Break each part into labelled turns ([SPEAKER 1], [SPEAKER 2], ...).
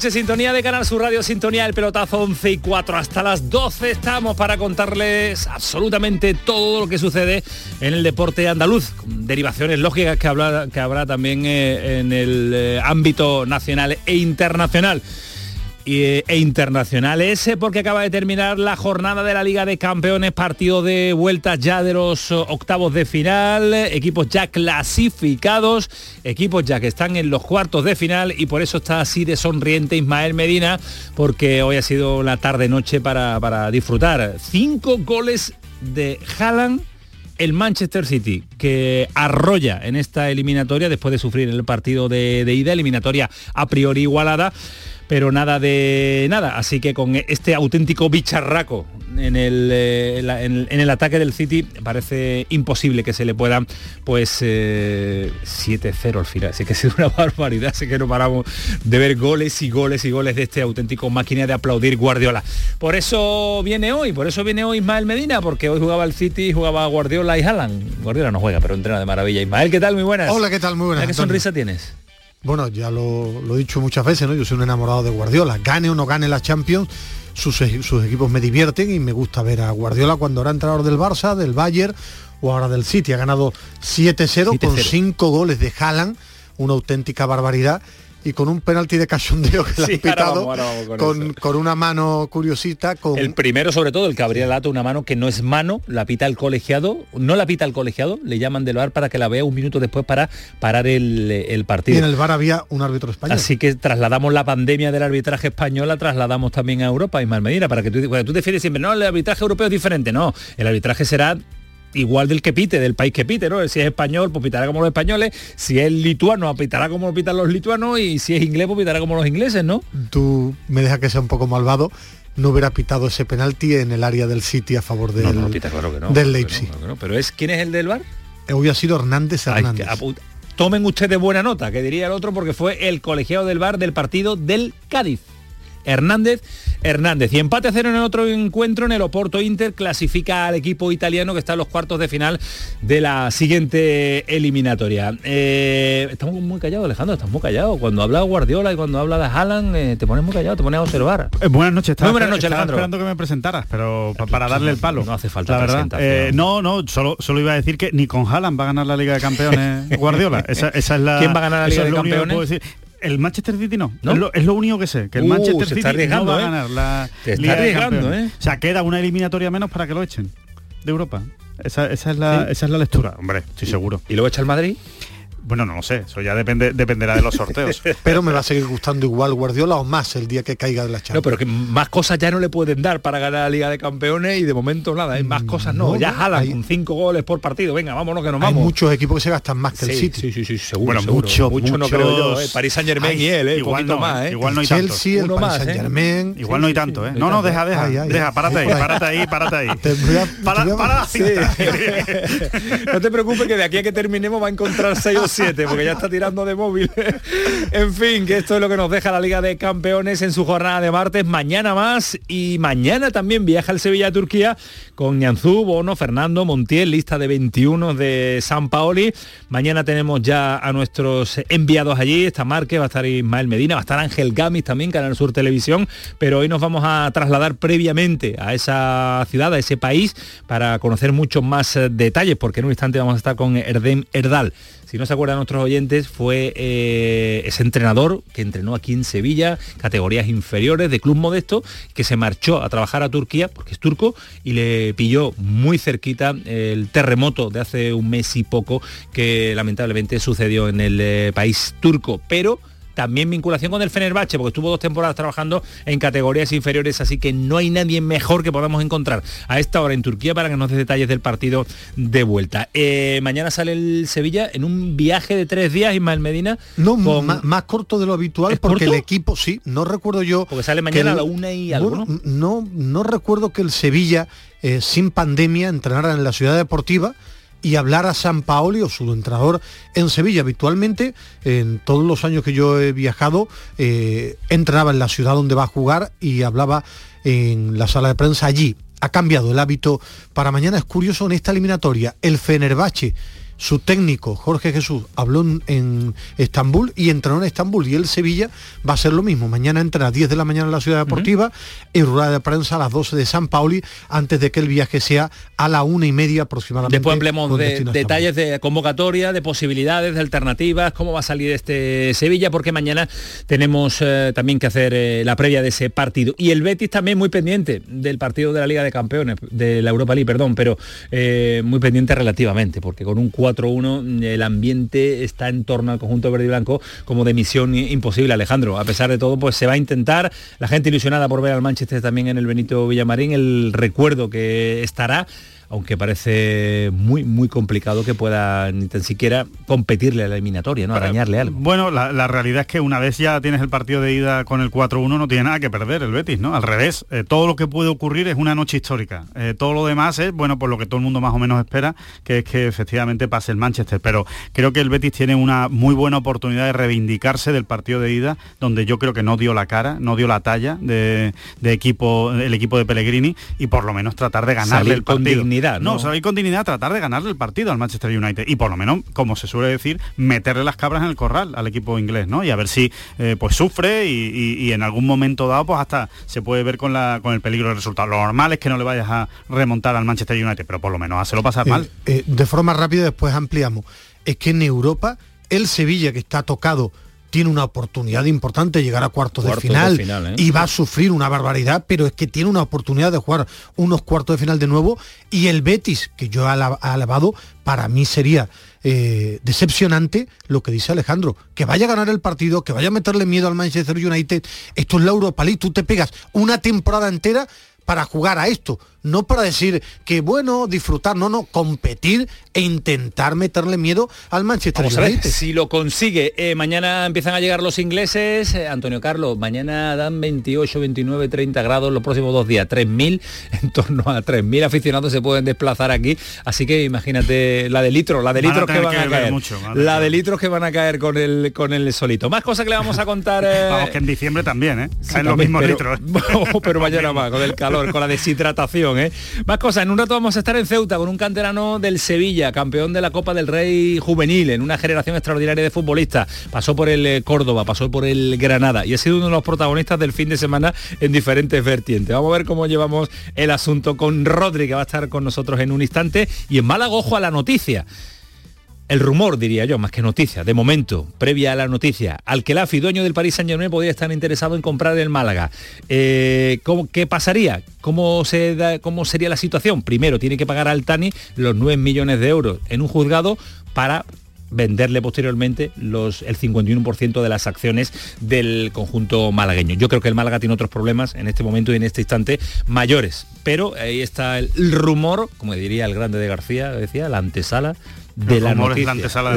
[SPEAKER 1] Sintonía de Canal Sur Radio, sintonía del pelotazo 11 y 4 hasta las 12 estamos para contarles absolutamente todo lo que sucede en el deporte andaluz, con derivaciones lógicas que, habla- que habrá también eh, en el eh, ámbito nacional e internacional e internacionales eh, porque acaba de terminar la jornada de la Liga de Campeones, partido de vueltas ya de los oh, octavos de final, eh, equipos ya clasificados, equipos ya que están en los cuartos de final y por eso está así de sonriente Ismael Medina porque hoy ha sido la tarde-noche para, para disfrutar. Cinco goles de Haaland el Manchester City, que arrolla en esta eliminatoria después de sufrir el partido de, de ida, eliminatoria a priori igualada, pero nada de nada. Así que con este auténtico bicharraco en el, eh, en, en el ataque del City parece imposible que se le pueda pues eh, 7-0 al final. Así que ha sido una barbaridad, así que no paramos de ver goles y goles y goles de este auténtico máquina de aplaudir Guardiola. Por eso viene hoy, por eso viene hoy Ismael Medina, porque hoy jugaba el City, jugaba Guardiola y Haaland. Guardiola no juega, pero entrena de maravilla. Ismael, ¿qué tal? Muy buenas.
[SPEAKER 2] Hola, ¿qué tal? Muy buenas.
[SPEAKER 1] ¿Qué sonrisa tienes?
[SPEAKER 2] Bueno, ya lo, lo he dicho muchas veces, ¿no? Yo soy un enamorado de Guardiola. Gane o no gane la Champions, sus, sus equipos me divierten y me gusta ver a Guardiola cuando era entrenador del Barça, del Bayern o ahora del City. Ha ganado 7-0 con
[SPEAKER 1] 7-0.
[SPEAKER 2] 5 goles de Haaland, una auténtica barbaridad. Y con un penalti de cachondeo que le
[SPEAKER 1] Sí,
[SPEAKER 2] han pitado,
[SPEAKER 1] ahora vamos, ahora vamos con
[SPEAKER 2] con, una mano curiosita, con
[SPEAKER 1] El primero, sobre todo, el que abría el ato, una mano que no es mano, la pita el colegiado, no la pita el colegiado, le llaman del bar para que la vea un minuto después para parar el, el
[SPEAKER 2] y
[SPEAKER 1] partido.
[SPEAKER 2] en el bar había un árbitro español.
[SPEAKER 1] Así que trasladamos la pandemia del arbitraje español, la trasladamos también a Europa, Ismael Medina, para que tú, porque tú defiendes siempre, no, el arbitraje europeo es diferente, no, el arbitraje será igual del que pite, del país que pite, ¿no? Si es español, pues pitará como los españoles, si es lituano, pitará como pitan los lituanos, y si es inglés, pues pitará como los ingleses, ¿no?
[SPEAKER 2] tú me dejas que sea un poco malvado, no hubiera pitado ese penalti en el área del City a favor del,
[SPEAKER 1] no, no, pita, claro que no.
[SPEAKER 2] del Leipzig.
[SPEAKER 1] claro. Pero es, ¿quién es el del bar?
[SPEAKER 2] Hoy ha sido Hernández Hernández.
[SPEAKER 1] Tomen ustedes buena nota, que diría el otro, porque fue el colegiado del bar del partido del Cádiz. Hernández Hernández. Y empate a cero en el otro encuentro en el Oporto Inter clasifica al equipo italiano que está en los cuartos de final de la siguiente eliminatoria. Eh, estamos muy callados, Alejandro, estamos muy callados. Cuando habla Guardiola y cuando habla de Haaland, eh, te pones muy callado, te pones a observar.
[SPEAKER 3] Eh, buenas noches, estaba,
[SPEAKER 1] Muy buenas noches,
[SPEAKER 3] estaba
[SPEAKER 1] Alejandro.
[SPEAKER 3] esperando que me presentaras, pero pa- para darle el palo.
[SPEAKER 1] no hace falta
[SPEAKER 3] la verdad. no, no, solo, solo iba a decir que ni con Haaland va a ganar la Liga de Campeones Guardiola. Esa, esa es la,
[SPEAKER 1] ¿Quién va a ganar la Liga de Campeones?
[SPEAKER 3] El Manchester City no,
[SPEAKER 1] ¿No?
[SPEAKER 3] Es, lo, es lo único que sé, que el
[SPEAKER 1] Uh,
[SPEAKER 3] Manchester City
[SPEAKER 1] está arriesgando,
[SPEAKER 3] no va
[SPEAKER 1] ¿eh?
[SPEAKER 3] a ganar la
[SPEAKER 1] está
[SPEAKER 3] Liga de
[SPEAKER 1] arriesgando,
[SPEAKER 3] Campeones.
[SPEAKER 1] ¿eh?
[SPEAKER 3] O sea, queda una eliminatoria menos para que lo echen de Europa. Esa, esa es, la, esa es la lectura, hombre, estoy seguro.
[SPEAKER 1] ¿Y luego echa el Madrid?
[SPEAKER 3] Bueno, no lo sé, eso ya depende, dependerá de los sorteos.
[SPEAKER 2] Pero me va a seguir gustando igual Guardiola o más el día que caiga de la
[SPEAKER 1] No,
[SPEAKER 2] Champions.
[SPEAKER 1] pero que más cosas ya no le pueden dar para ganar la Liga de Campeones y de momento nada, hay más cosas no.
[SPEAKER 2] no,
[SPEAKER 1] ya
[SPEAKER 2] no,
[SPEAKER 1] jalan
[SPEAKER 2] hay-
[SPEAKER 1] con cinco goles por partido. Venga, vámonos que nos
[SPEAKER 2] Hay
[SPEAKER 1] vamos.
[SPEAKER 2] muchos equipos que se gastan más que el City.
[SPEAKER 1] sí, sí, sí, seguro.
[SPEAKER 3] Bueno,
[SPEAKER 1] seguro.
[SPEAKER 3] mucho,
[SPEAKER 1] mucho no creo yo. ¿eh? París Saint Germain
[SPEAKER 3] Ay,
[SPEAKER 1] y él, ¿eh?
[SPEAKER 3] igual
[SPEAKER 1] poquito
[SPEAKER 3] no,
[SPEAKER 1] más, ¿eh?
[SPEAKER 3] igual no hay
[SPEAKER 2] Chelsea, el Paris
[SPEAKER 1] ¿eh?
[SPEAKER 2] Saint Germain.
[SPEAKER 3] Igual no hay tanto, ¿eh? No, no,
[SPEAKER 1] tanto.
[SPEAKER 3] deja, deja,
[SPEAKER 2] Ay, ay,
[SPEAKER 3] deja, párate ahí, párate ahí, párate ahí.
[SPEAKER 2] Te voy a-
[SPEAKER 3] Para,
[SPEAKER 2] te voy a-
[SPEAKER 3] para
[SPEAKER 1] no te preocupes que de aquí a que terminemos va a encontrar 6 o 7 porque ya está tirando de móvil. en fin, que esto es lo que nos deja la Liga de Campeones en su jornada de martes. Mañana más y mañana también viaja el Sevilla a Turquía con Ñanzú, Bono, Fernando, Montiel, lista de 21 de San Paoli. Mañana tenemos ya a nuestros enviados allí. Está Márquez, va a estar Ismael Medina, va a estar Ángel Gamis también, Canal Sur Televisión. Pero hoy nos vamos a trasladar previamente a esa ciudad, a ese país, para conocer muchos más eh, detalles, porque en un instante vamos a estar con Erdem Erdal. Si no se acuerdan nuestros oyentes, fue eh, ese entrenador que entrenó aquí en Sevilla, categorías inferiores de club modesto, que se marchó a trabajar a Turquía, porque es turco, y le pilló muy cerquita el terremoto de hace un mes y poco que lamentablemente sucedió en el eh, país turco. Pero también vinculación con el Fenerbahce, porque estuvo dos temporadas trabajando en categorías inferiores, así que no hay nadie mejor que podamos encontrar a esta hora en Turquía para que nos dé detalles del partido de vuelta. Eh, mañana sale el Sevilla en un viaje de tres días, Ismael Medina.
[SPEAKER 2] No, más, corto de lo habitual, porque el equipo, sí, no recuerdo yo...
[SPEAKER 1] Porque sale mañana a la una y algo,
[SPEAKER 2] ¿no? ¿no? recuerdo que el Sevilla, eh, sin pandemia, entrenara en la ciudad deportiva, y hablar a San Paoli o su entrenador en Sevilla. Habitualmente, en todos los años que yo he viajado, eh, entrenaba en la ciudad donde va a jugar y hablaba en la sala de prensa allí. Ha cambiado el hábito para mañana. Es curioso en esta eliminatoria. El Fenerbahce su técnico, Jorge Jesús, habló en, Estambul y entrenó en Estambul y el Sevilla va a ser lo mismo. Mañana entra a las 10 de la mañana en la Ciudad Deportiva y rueda de prensa a las 12 de San Pauli antes de que el viaje sea a la una y media aproximadamente.
[SPEAKER 1] Después hablemos de detalles de convocatoria, de posibilidades, de alternativas, cómo va a salir este Sevilla, porque mañana tenemos eh, también que hacer eh, la previa de ese partido. Y el Betis también muy pendiente del partido de la Liga de Campeones, de la Europa League, perdón, pero eh, muy pendiente relativamente, porque con un 4-1, el ambiente está en torno al conjunto verde y blanco como de misión imposible, Alejandro. A pesar de todo, pues se va a intentar, la gente ilusionada por ver al Manchester también en el Benito Villamarín, el recuerdo que estará aunque parece muy, muy complicado que pueda ni tan siquiera competirle a la eliminatoria, ¿no? Arañarle algo.
[SPEAKER 3] Bueno, la, realidad es que una vez ya tienes el partido de ida con el 4-1, no tiene nada que perder el Betis, ¿no? Al revés, eh, todo lo que puede ocurrir es una noche histórica. Eh, todo lo demás es, bueno, por lo que todo el mundo más o menos espera, que es que efectivamente pase el Manchester. Pero creo que el Betis tiene una muy buena oportunidad de reivindicarse del partido de ida, donde yo creo que no dio la cara, no dio la talla de, equipo, el equipo de Pellegrini, y por lo menos tratar de ganarle el partido.
[SPEAKER 1] ¿No?
[SPEAKER 3] No, con dignidad tratar de ganarle el partido al Manchester United y por lo menos, como se suele decir, meterle las cabras en el corral al equipo inglés, ¿no? Y a ver si eh, pues sufre y, en algún momento dado pues hasta se puede ver con, la, con el peligro del resultado. Lo normal es que no le vayas a remontar al Manchester United, pero por lo menos hacerlo pasar mal.
[SPEAKER 2] Eh, de forma rápida después ampliamos. Es que en Europa el Sevilla que está tocado tiene una oportunidad importante de llegar a cuartos, de final, ¿eh? y va a sufrir una barbaridad, pero es que tiene una oportunidad de jugar unos cuartos de final de nuevo y el Betis, que yo he alabado, para mí sería eh, decepcionante lo que dice Alejandro, que vaya a ganar el partido, que vaya a meterle miedo al Manchester United, esto es la Europa League, tú te pegas una temporada entera para jugar a esto no para decir que bueno, disfrutar, no, no, competir e intentar meterle miedo al Manchester United.
[SPEAKER 1] si lo consigue, eh, mañana empiezan a llegar los ingleses, eh, Antonio Carlos, mañana dan 28, 29, 30 grados los próximos dos días, 3.000, en torno a 3.000 aficionados se pueden desplazar aquí, así que imagínate la de litros, la de litros que van a, caer, la de litros que van a caer con el, con el solito. Más cosas que le vamos a contar.
[SPEAKER 3] Eh, vamos, que en diciembre también, ¿eh? Caen los mismos litros.
[SPEAKER 1] pero mañana más, con el calor, con la deshidratación. ¿Eh? Más cosas, en un rato vamos a estar en Ceuta con un canterano del Sevilla, campeón de la Copa del Rey juvenil, en una generación extraordinaria de futbolistas. Pasó por el eh, Córdoba, pasó por el Granada y ha sido uno de los protagonistas del fin de semana en diferentes vertientes. Vamos a ver cómo llevamos el asunto con Rodri, que va a estar con nosotros en un instante. Y en Málaga, ojo a la noticia el rumor, diría yo, más que noticia, de momento, previa a la noticia, al que Lafi, dueño del Paris Saint Germain, podría estar interesado en comprar el Málaga. Eh, ¿Qué pasaría? ¿Cómo, ¿Cómo sería la situación? Primero, tiene que pagar al Tani los 9 millones de euros en un juzgado para venderle posteriormente los, el 51% de las acciones del conjunto malagueño. Yo creo que el Málaga tiene otros problemas en este momento y en este instante mayores, pero ahí está el rumor, como diría el grande de García, decía, la antesala de la noticia. La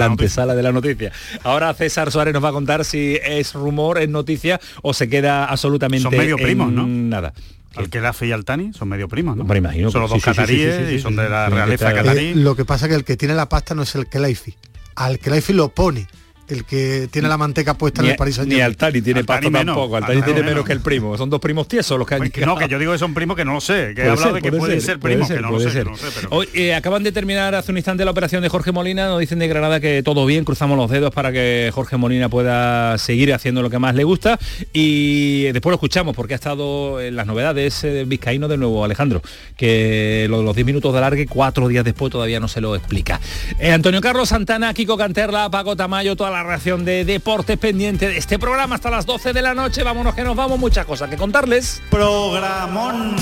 [SPEAKER 1] antesala, de, la noticia. Ahora César Suárez nos va a contar si es rumor, es noticia o se queda absolutamente
[SPEAKER 3] Son medio primos, ¿no?
[SPEAKER 1] Nada.
[SPEAKER 3] El que y Altani son medio primos, ¿no?
[SPEAKER 1] Me imagino.
[SPEAKER 3] Son los dos cataríes y son de la realeza catarí.
[SPEAKER 2] lo que pasa es que el que tiene la pasta no es el Kelaifi. Al Kelaifi lo pone el que tiene la manteca puesta en el París
[SPEAKER 1] Ni Altani tiene pasto tampoco, Altani tiene menos, que el primo. Son dos primos tiesos los que han...
[SPEAKER 3] Pues no, que yo digo que son primos que no lo sé, que he hablado de que pueden ser, primos, que no lo sé.
[SPEAKER 1] Hoy, eh, acaban de terminar hace un instante la operación de Jorge Molina, nos dicen de Granada que todo bien, cruzamos los dedos para que Jorge Molina pueda seguir haciendo lo que más le gusta y después lo escuchamos porque ha estado en las novedades eh, vizcaíno de nuevo Alejandro, que lo de los 10 minutos de alargue, cuatro días después todavía no se lo explica. Eh, Antonio Carlos Santana, Kiko Canterla, Paco Tamayo, toda la la reacción de Deportes pendiente de este programa hasta las 12 de la noche. Vámonos que nos vamos, muchas cosas que contarles.
[SPEAKER 3] Programón.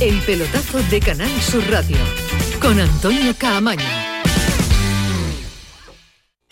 [SPEAKER 4] El pelotazo de Canal Sur Radio con Antonio Caamaño.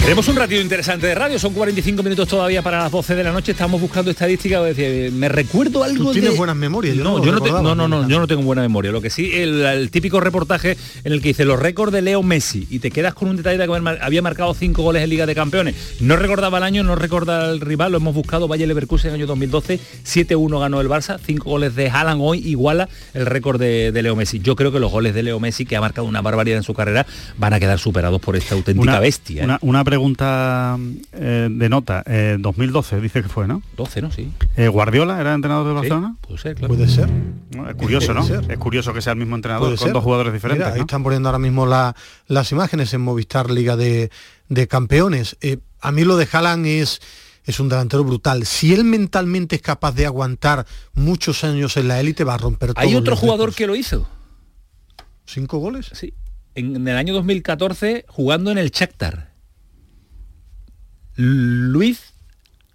[SPEAKER 1] Tenemos un ratito interesante de radio, son 45 minutos todavía para las 12 de la noche, estamos buscando estadística, decir, me recuerdo algo
[SPEAKER 2] Tú tienes
[SPEAKER 1] de...
[SPEAKER 2] buenas memorias. yo
[SPEAKER 1] No,
[SPEAKER 2] lo
[SPEAKER 1] yo no, te-
[SPEAKER 2] recordaba,
[SPEAKER 1] no, no, no, yo no tengo buena memoria. Lo que sí, el, el típico reportaje en el que dice los récords de Leo Messi y te quedas con un detalle de que había marcado cinco goles en Liga de Campeones. No recordaba el año, no recuerda el rival, lo hemos buscado, Valle Leverkusen en el año 2012, 7-1 ganó el Barça, cinco goles de Haaland hoy iguala el récord de, de Leo Messi. Yo creo que los goles de Leo Messi, que ha marcado una barbaridad en su carrera, van a quedar superados por esta auténtica bestia. ¿eh?
[SPEAKER 3] Una, una pregunta eh, de nota. Eh, 2012 dice que fue, ¿no?
[SPEAKER 1] 12, ¿no? Sí.
[SPEAKER 3] Eh, ¿Guardiola era entrenador de Barcelona?
[SPEAKER 1] Puede ser, claro.
[SPEAKER 2] Puede ser.
[SPEAKER 3] No, es curioso, ¿no?
[SPEAKER 2] Ser.
[SPEAKER 3] Es curioso que sea el mismo entrenador
[SPEAKER 2] Puede
[SPEAKER 3] con
[SPEAKER 2] ser.
[SPEAKER 3] dos jugadores diferentes.
[SPEAKER 2] Mira, ahí
[SPEAKER 3] ¿no?
[SPEAKER 2] están poniendo ahora mismo la- las imágenes en Movistar Liga de, de Campeones. Eh, a mí lo de Haaland es, es un delantero brutal. Si él mentalmente es capaz de aguantar muchos años en la élite, va a romper todo.
[SPEAKER 1] Hay otro jugador que lo hizo.
[SPEAKER 2] ¿Cinco goles?
[SPEAKER 1] Sí. En, en el año 2014 jugando en el Shakhtar. Luis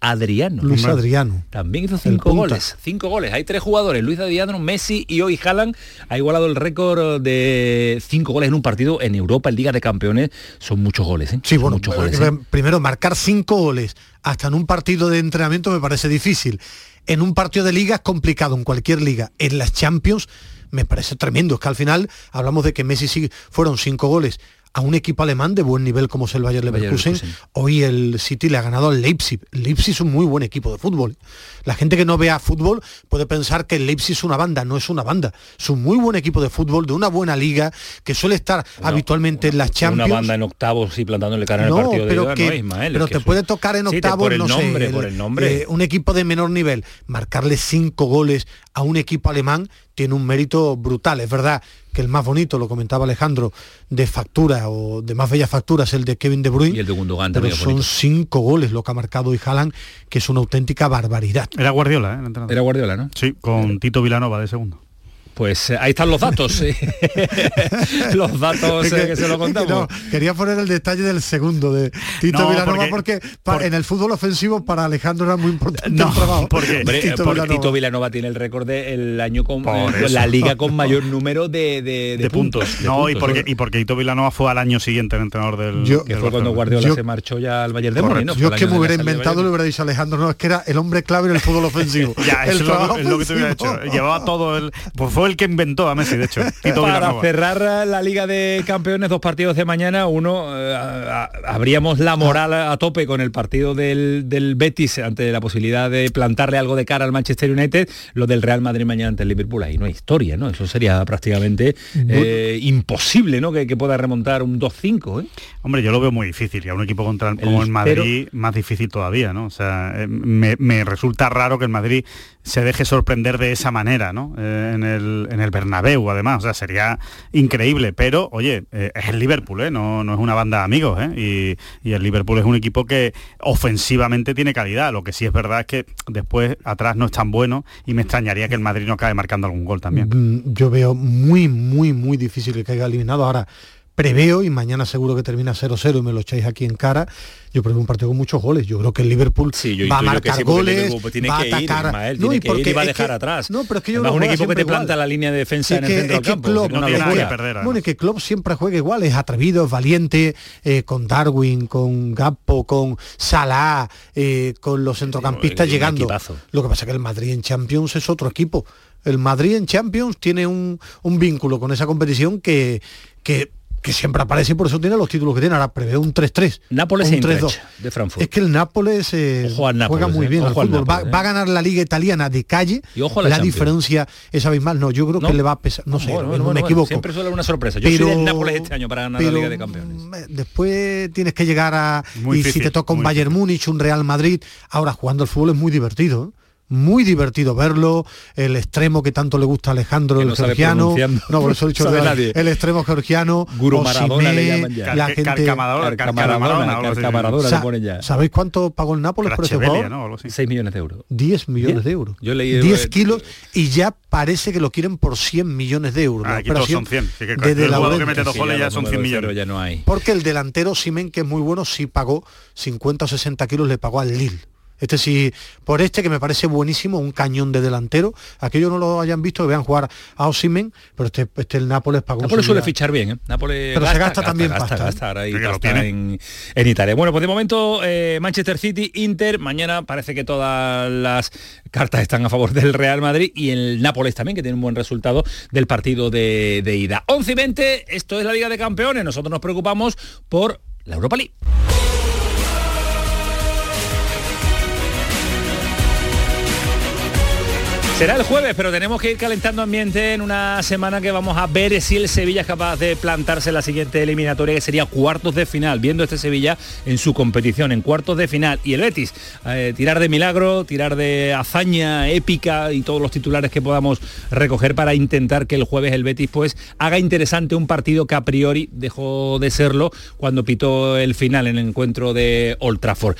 [SPEAKER 1] Adriano.
[SPEAKER 2] Luis Adriano.
[SPEAKER 1] También hizo cinco goles. Cinco goles. Hay tres jugadores. Luis Adriano, Messi y hoy Haaland ha igualado el récord de cinco goles en un partido en Europa, en Liga de Campeones. Son muchos goles, ¿eh?
[SPEAKER 2] Sí,
[SPEAKER 1] Son
[SPEAKER 2] bueno,
[SPEAKER 1] muchos goles.
[SPEAKER 2] eh,
[SPEAKER 1] ¿eh?
[SPEAKER 2] primero marcar cinco goles hasta en un partido de entrenamiento me parece difícil. En un partido de liga es complicado, en cualquier liga. En las Champions me parece tremendo. Es que al final hablamos de que Messi sí fueron cinco goles a un equipo alemán de buen nivel como es el Bayer
[SPEAKER 1] Bayer
[SPEAKER 2] Leverkusen.
[SPEAKER 1] Leverkusen.
[SPEAKER 2] Hoy el City le ha ganado al Leipzig. Leipzig es un muy buen equipo de fútbol. La gente que no vea fútbol puede pensar que el Leipzig es una banda. No es una banda. Es un muy buen equipo de fútbol, de una buena liga, que suele estar habitualmente en las Champions.
[SPEAKER 1] Una banda en octavos y plantándole cara en
[SPEAKER 2] No,
[SPEAKER 1] el partido de
[SPEAKER 2] pero que,
[SPEAKER 1] no es, Ismael,
[SPEAKER 2] pero
[SPEAKER 1] es que
[SPEAKER 2] te puede tocar en
[SPEAKER 1] Sí,
[SPEAKER 2] octavos,
[SPEAKER 1] por el
[SPEAKER 2] no sé,
[SPEAKER 1] nombre,
[SPEAKER 2] el-
[SPEAKER 1] por el nombre.
[SPEAKER 2] eh, un equipo de menor nivel, marcarle cinco goles a un equipo alemán tiene un mérito brutal. Es verdad que el más bonito, lo comentaba Alejandro, de factura o de más bella factura es el de Kevin De Bruyne.
[SPEAKER 1] Y el de Gundogan
[SPEAKER 2] pero son
[SPEAKER 1] bonito.
[SPEAKER 2] cinco goles lo que ha marcado hoy Haaland, que es una auténtica barbaridad.
[SPEAKER 3] Era Guardiola, ¿eh? el entrenador.
[SPEAKER 1] Era Guardiola, ¿no?
[SPEAKER 3] Sí, con Tito Vilanova de segundo.
[SPEAKER 1] Pues eh, ahí están los datos. eh. los datos eh,
[SPEAKER 2] que-
[SPEAKER 1] que se lo contamos.
[SPEAKER 2] no, quería poner el detalle del segundo de Tito
[SPEAKER 3] No,
[SPEAKER 2] Vilanova
[SPEAKER 3] porque-
[SPEAKER 2] porque, pa- en el fútbol ofensivo para Alejandro era muy importante
[SPEAKER 3] No,
[SPEAKER 2] el trabajo.
[SPEAKER 3] porque-
[SPEAKER 1] Hombre,
[SPEAKER 2] Tito
[SPEAKER 1] porque
[SPEAKER 2] Vilanova.
[SPEAKER 1] Tito Vilanova tiene el récord del año con eh, la liga con mayor número de, de,
[SPEAKER 3] De, puntos.
[SPEAKER 1] de
[SPEAKER 3] no, y
[SPEAKER 1] puntos,
[SPEAKER 3] porque, y porque Tito Vilanova fue al año siguiente el entrenador del.
[SPEAKER 2] Yo-
[SPEAKER 1] que
[SPEAKER 3] del
[SPEAKER 1] fue cuando. Guardiola
[SPEAKER 2] Yo-
[SPEAKER 1] se marchó ya al Bayern de Múnich,
[SPEAKER 2] Yo es que me
[SPEAKER 1] de
[SPEAKER 2] hubiera inventado, le hubiera dicho a Alejandro, no, es que era el hombre clave en el fútbol ofensivo.
[SPEAKER 3] Ya,
[SPEAKER 2] el
[SPEAKER 3] es lo,
[SPEAKER 2] trabajo
[SPEAKER 3] es lo que te hubiera hecho. Llevaba todo el. Pues fue fue el que inventó a Messi, de hecho.
[SPEAKER 1] Para cerrar la Liga de Campeones, dos partidos de mañana, uno, eh, habríamos la moral a tope con el partido del, del, Betis ante la posibilidad de plantarle algo de cara al Manchester United, lo del Real Madrid mañana ante el Liverpool, ahí no hay historia, ¿no? Eso sería prácticamente eh, imposible, ¿no? Que, pueda remontar un 2-5, ¿eh?
[SPEAKER 3] Hombre, yo lo veo muy difícil, y a un equipo contra, como el Madrid, más difícil todavía, ¿no? O sea, eh, me, me resulta raro que el Madrid se deje sorprender de esa manera, ¿no? Eh, en, el, en el Bernabéu, además, o sea, sería increíble, pero, oye, eh, es el Liverpool, ¿eh? No, no es una banda de amigos, ¿eh? Y, y, el Liverpool es un equipo que ofensivamente tiene calidad, lo que sí es verdad es que después atrás no es tan bueno y me extrañaría que el Madrid no acabe marcando algún gol también.
[SPEAKER 2] Mm, yo veo muy, muy, muy difícil que caiga eliminado. Ahora, preveo, y mañana seguro que termina 0-0 y me lo echáis aquí en cara, yo preveo un partido con muchos goles. Yo creo que el Liverpool va a marcar goles, va a atacar.
[SPEAKER 1] No, y porque va a dejar atrás. No, pero es que yo un equipo que te planta la línea de defensa en el centro del campo.
[SPEAKER 2] Klopp, no, tiene que perder. Bueno, que Klopp siempre juega igual, es atrevido, es valiente, eh, con Darwin, con Gappo, con Salah, eh, con los centrocampistas llegando. Lo que pasa es que el Madrid en Champions es otro equipo. El Madrid en Champions tiene un, un vínculo con esa competición que, que que siempre aparece y por eso tiene los títulos que tiene. Ahora prevé un 3-3.
[SPEAKER 1] Nápoles un 3-2 de Frankfurt.
[SPEAKER 2] Es que el Nápoles, eh, juega muy bien al fútbol. va, a ganar la liga italiana de calle. Y ojo la, diferencia es abismal. No, yo creo que le va a pesar. No, sé, no, me equivoco.
[SPEAKER 1] Siempre suele una sorpresa. Yo pero, soy del Nápoles este año para ganar la Liga de Campeones.
[SPEAKER 2] Después tienes que llegar a. y si te toca un Bayern Múnich, un Real Madrid, ahora jugando al fútbol es muy divertido. ¿eh? Muy divertido verlo, el extremo que tanto le gusta a Alejandro, el georgiano, no, por eso he dicho el extremo georgiano,
[SPEAKER 1] Guru Maradona le llaman ya.
[SPEAKER 2] La gente, ¿Sabéis cuánto pagó el Nápoles por ese jugador?
[SPEAKER 1] ¿no? 6 millones de euros.
[SPEAKER 2] 10 millones de euros. Yo leí 10 kilos y ya parece que lo quieren por 100 millones de euros.
[SPEAKER 3] Ah, aquí todos son 100. Que, que, desde el jugador que mete dos goles ya son 100 millones.
[SPEAKER 1] Ya no hay.
[SPEAKER 2] Porque el delantero Simen, que es muy bueno, sí pagó 50 o 60 kilos, le pagó al Lille este sí, por este que me parece buenísimo, un cañón de delantero. Aquellos no lo hayan visto, que vean jugar a Osimen, pero este, este el Nápoles pagó.
[SPEAKER 1] Nápoles suele fichar bien, ¿eh? Nápoles
[SPEAKER 2] pero se gasta, también
[SPEAKER 1] gasta, Gasta, ahí, en, en, Italia. Bueno, pues de momento eh, Manchester City, Inter, mañana parece que todas las cartas están a favor del Real Madrid y el Nápoles también, que tiene un buen resultado del partido de, de ida. 11 y 20, esto es la Liga de Campeones. Nosotros nos preocupamos por la Europa League. Será el jueves, pero tenemos que ir calentando ambiente en una semana que vamos a ver si el Sevilla es capaz de plantarse en la siguiente eliminatoria, que sería cuartos de final, viendo este Sevilla en su competición, en cuartos de final. Y el Betis, eh, tirar de milagro, tirar de hazaña épica y todos los titulares que podamos recoger para intentar que el jueves el Betis pues haga interesante un partido que a priori dejó de serlo cuando pitó el final en el encuentro de Old Trafford.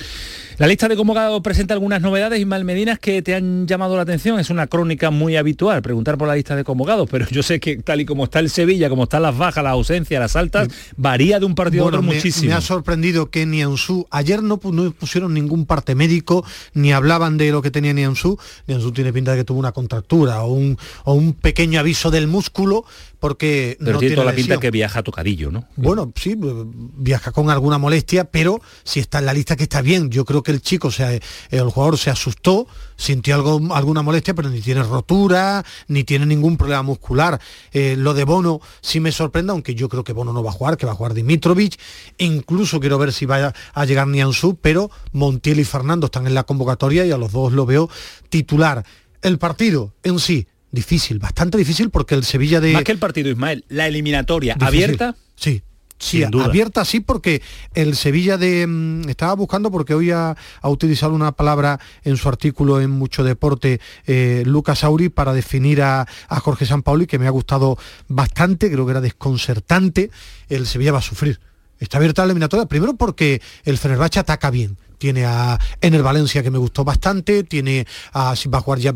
[SPEAKER 1] La lista de convocados presenta algunas novedades, y Medinas, que te han llamado la atención. Es una crónica muy habitual, preguntar por la lista de convocados, pero yo sé que tal y como está el Sevilla, como están las bajas, las ausencias, las altas, varía de un partido a otro muchísimo.
[SPEAKER 2] Me ha sorprendido que Nianzú, ayer no, no, pusieron ningún parte médico, ni hablaban de lo que tenía Nianzú. Nianzú tiene pinta de que tuvo una contractura o un, o un pequeño aviso del músculo, porque
[SPEAKER 1] pero tiene toda la pinta que viaja tocadillo, ¿no?
[SPEAKER 2] Bueno, sí, viaja con alguna molestia, pero si está en la lista que está bien. Yo creo que el chico, sea, el jugador se asustó, sintió algo, alguna molestia, pero ni tiene rotura, ni tiene ningún problema muscular. Eh, lo de Bono sí me sorprende, aunque yo creo que Bono no va a jugar, que va a jugar Dimitrovich. Incluso quiero ver si va a llegar Nianzú, pero Montiel y Fernando están en la convocatoria y a los dos lo veo titular. El partido en sí, difícil, bastante difícil porque el Sevilla de...
[SPEAKER 1] Más que el partido, Ismael, la eliminatoria abierta.
[SPEAKER 2] Sí, Sí, abierta sí porque el Sevilla de mm, estaba buscando porque hoy ha, utilizado una palabra en su artículo en Mucho Deporte eh, Lucas Auri para definir a, a Jorge Sampaoli que me ha gustado bastante, creo que era desconcertante. El Sevilla va a sufrir. Está abierta la eliminatoria, primero porque el Fenerbahce ataca bien tiene a el Valencia que me gustó bastante, tiene a va a jugar ya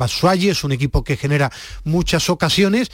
[SPEAKER 2] es un equipo que genera muchas ocasiones,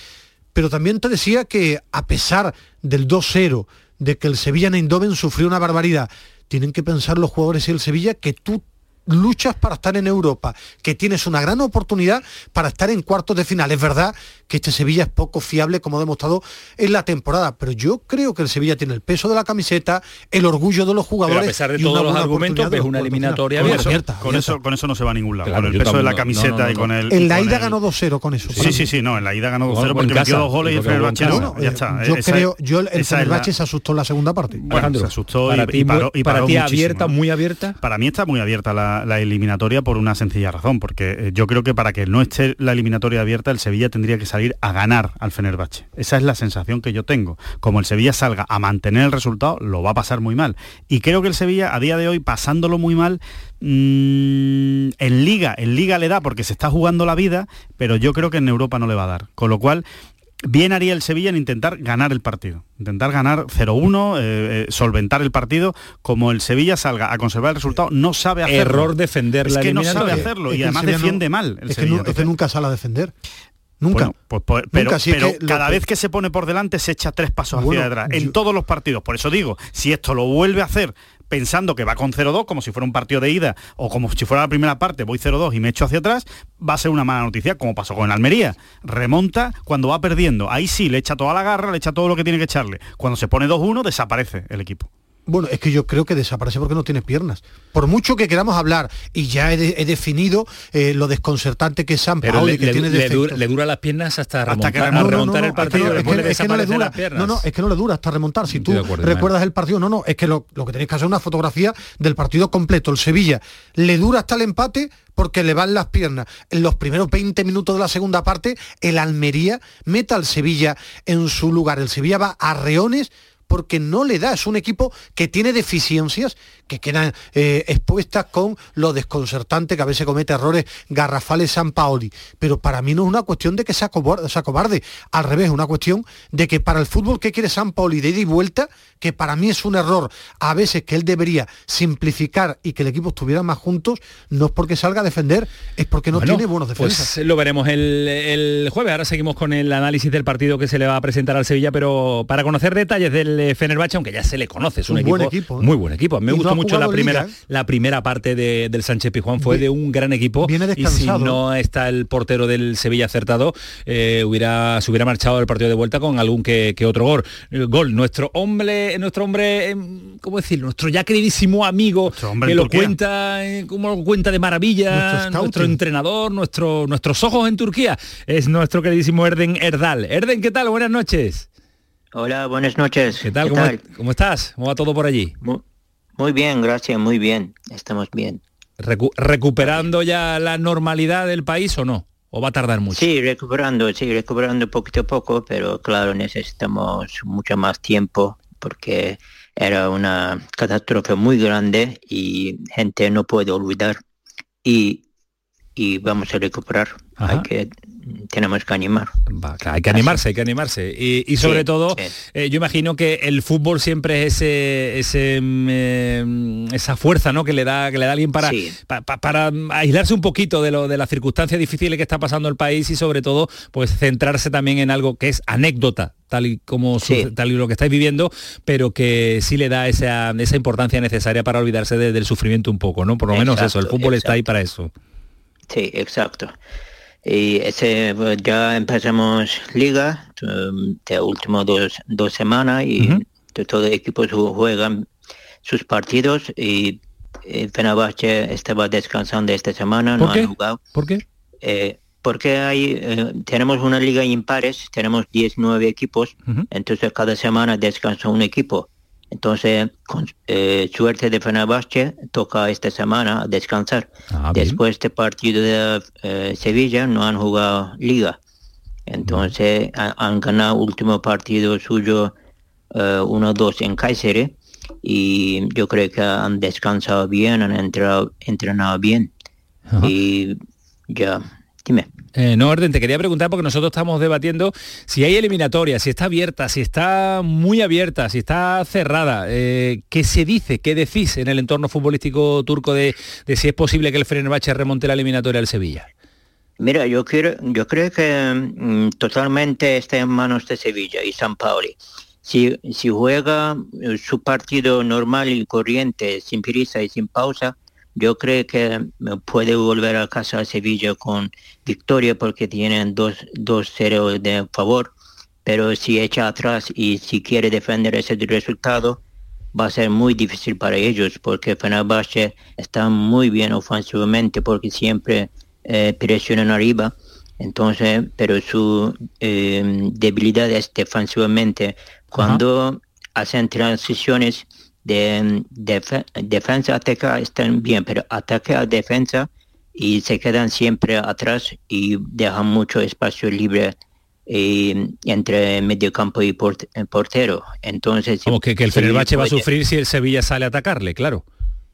[SPEAKER 2] pero también te decía que a pesar del 2-0, de que el Sevilla en sufrió una barbaridad, tienen que pensar los jugadores y el Sevilla que tú luchas para estar en Europa, que tienes una gran oportunidad para estar en cuartos de final. Es verdad que este Sevilla es poco fiable, como ha demostrado en la temporada, pero yo creo que el Sevilla tiene el peso de la camiseta, el orgullo de los jugadores.
[SPEAKER 1] Pero a pesar de todos los argumentos, es una eliminatoria
[SPEAKER 3] abierta. Con, eso, con eso no se va a ningún lado. con el peso de la camiseta y con el.
[SPEAKER 2] En la ida ganó 2-0 con eso.
[SPEAKER 3] Sí, sí, sí, no, en la ida ganó 2-0 porque metió dos goles y el Fenerbahce no. Ya está.
[SPEAKER 2] Yo creo, yo el Fenerbahce se asustó en la segunda parte.
[SPEAKER 3] Bueno, se asustó
[SPEAKER 1] y paró. Para ti abierta, muy abierta.
[SPEAKER 3] Para mí está muy abierta la eliminatoria por una sencilla razón, porque eh, yo creo que para que no esté la eliminatoria abierta, el Sevilla tendría que salir a ganar al Fenerbahce. Esa es la sensación que yo tengo. Como el Sevilla salga a mantener el resultado, lo va a pasar muy mal. Y creo que el Sevilla, a día de hoy, pasándolo muy mal, mm, en Liga, en Liga le da porque se está jugando la vida, pero yo creo que en Europa no le va a dar. Con lo cual, bien haría el Sevilla en intentar ganar el partido, intentar ganar 0-1, eh, eh, solventar el partido, como el Sevilla salga a conservar el resultado, no sabe hacerlo.
[SPEAKER 1] Error defender la
[SPEAKER 3] Es que no sabe hacerlo y además defiende mal.
[SPEAKER 2] es, que nunca sale a defender. Nunca.
[SPEAKER 3] Pues, pues, pero, pero cada vez que se pone por delante se echa tres pasos hacia atrás, en todos los partidos. Por eso digo, si esto lo vuelve a hacer pensando que va con 0-2 como si fuera un partido de ida o como si fuera la primera parte, voy 0-2 y me echo hacia atrás, va a ser una mala noticia, como pasó con el Almería. Remonta cuando va perdiendo. Ahí sí, le echa toda la garra, le echa todo lo que tiene que echarle. Cuando se pone 2-1, desaparece el equipo.
[SPEAKER 2] Bueno, es que yo creo que desaparece porque no tiene piernas. Por mucho que queramos hablar, y ya he, definido eh, lo desconcertante que es San Paolo,
[SPEAKER 1] le,
[SPEAKER 2] que tiene
[SPEAKER 1] le, dura, las piernas hasta, remontar, que remontar el partido.
[SPEAKER 2] Es que, no, le dura, no, no, es que no le dura hasta remontar. Si tú recuerdas el partido, no, no, es que lo, lo que tenéis que hacer es una fotografía del partido completo. El Sevilla le dura hasta el empate porque le van las piernas. En los primeros 20 minutos de la segunda parte, el Almería meta al Sevilla en su lugar. El Sevilla va a reones porque no le da, es un equipo que tiene deficiencias que quedan eh, expuestas con lo desconcertante que a veces comete errores garrafales San Paoli. Pero para mí no es una cuestión de que sea cobarde, sea cobarde. al revés, es una cuestión de que para el fútbol que quiere San Paoli de ida y vuelta, que para mí es un error a veces que él debería simplificar y que el equipo estuviera más juntos, no es porque salga a defender, es porque no tiene buenos pues defensas.
[SPEAKER 1] Pues lo veremos el, el jueves. Ahora seguimos con el análisis del partido que se le va a presentar al Sevilla, pero para conocer detalles del Fenerbahce, aunque ya se le conoce, es un, equipo, buen equipo ¿eh? muy buen equipo. Me gustó mucho la primera, ¿eh? la primera parte del Sánchez Pijuán, fue de un gran equipo. y si no está el portero del Sevilla acertado, eh, hubiera, se hubiera marchado el partido de vuelta con algún que, otro gol. gol. Nuestro hombre, nuestro hombre, em, ¿cómo decir? Nuestro ya queridísimo amigo que lo cuenta, como lo cuenta de maravilla, nuestro, entrenador, nuestro, nuestros ojos en Turquía, es nuestro queridísimo Erden Erdal. Erden, ¿qué tal? Buenas noches.
[SPEAKER 5] Hola, buenas noches.
[SPEAKER 1] ¿Qué tal? ¿Cómo, estás? ¿Cómo va todo por allí?
[SPEAKER 5] Muy, bien, gracias, muy bien. Estamos bien.
[SPEAKER 1] ¿Recuperando ya la normalidad del país o no? ¿O va a tardar mucho?
[SPEAKER 5] Sí, recuperando, sí, recuperando poquito a poco, pero claro, necesitamos mucho más tiempo porque era una catástrofe muy grande y gente no puede olvidar. Y, y vamos a recuperar. Hay que tenemos que animar.
[SPEAKER 1] hay que animarse, hay que animarse. Y, sobre todo, eh, yo imagino que el fútbol siempre es ese, mm, eh, esa fuerza ¿no? que le da que le da alguien para, para aislarse un poquito de lo de las circunstancias difíciles que está pasando el país y sobre todo pues centrarse también en algo que es anécdota tal y como tal y lo que estáis viviendo, pero que sí le da esa, esa importancia necesaria para olvidarse del sufrimiento un poco, ¿no? Por lo menos eso, el fútbol está ahí para eso.
[SPEAKER 5] Sí, exacto y ese pues, ya empezamos liga um, de últimas dos, dos semanas y todos los equipos juegan sus partidos y el Fenerbahce estaba descansando esta semana, no han jugado.
[SPEAKER 1] ¿Por qué?
[SPEAKER 5] Eh, porque hay, eh, tenemos una liga impares, tenemos 19 equipos, entonces cada semana descansa un equipo. Entonces, con eh, suerte de Fenerbahce, toca esta semana descansar. Ah, Después de este partido de eh, Sevilla no han jugado liga. Entonces, han ganado último partido suyo 1-2 eh, en Cáceres y yo creo que han descansado bien, han entrado, entrenado bien. Y ya, dime.
[SPEAKER 1] Eh, no, Orden, te quería preguntar porque nosotros estamos debatiendo si hay eliminatoria, si está abierta, si está muy abierta, si está cerrada. Eh, ¿Qué se dice, qué decís en el entorno futbolístico turco de, si es posible que el Fenerbahce remonte la eliminatoria al Sevilla?
[SPEAKER 5] Mira, yo, quiero, yo creo que mm, totalmente está en manos de Sevilla y San Paoli. Si, si juega eh, su partido normal y corriente, sin prisa y sin pausa, yo creo que puede volver a casa a Sevilla con victoria porque tienen 2-0 de favor, pero si echa atrás y si quiere defender ese resultado, va a ser muy difícil para ellos porque Fenerbahce está muy bien ofensivamente porque siempre eh, presionan arriba. Entonces, pero su eh, debilidad es defensivamente. Cuando hacen transiciones de, defensa ataque están bien, pero ataque a defensa y se quedan siempre atrás y dejan mucho espacio libre eh, entre mediocampo y portero. Entonces,
[SPEAKER 1] como que, el Fenerbahce va a sufrir si el Sevilla sale a atacarle, claro.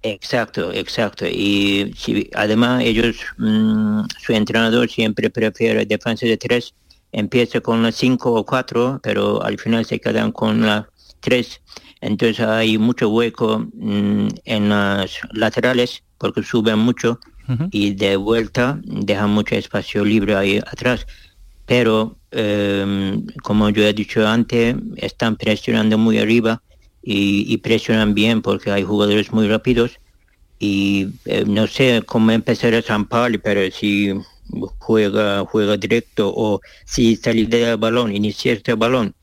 [SPEAKER 5] Exacto, exacto. Y si, además ellos, mm, su entrenador siempre prefiere defensa de tres, empieza con las cinco o cuatro, pero al final se quedan con las tres. Entonces hay mucho hueco mm, en las laterales porque suben mucho y de vuelta dejan mucho espacio libre ahí atrás. Pero, em, como yo he dicho antes, están presionando muy arriba y, presionan bien porque hay jugadores muy rápidos y eh, no sé cómo empezar a San pero si juega juega directo o si salir del balón, iniciar este balón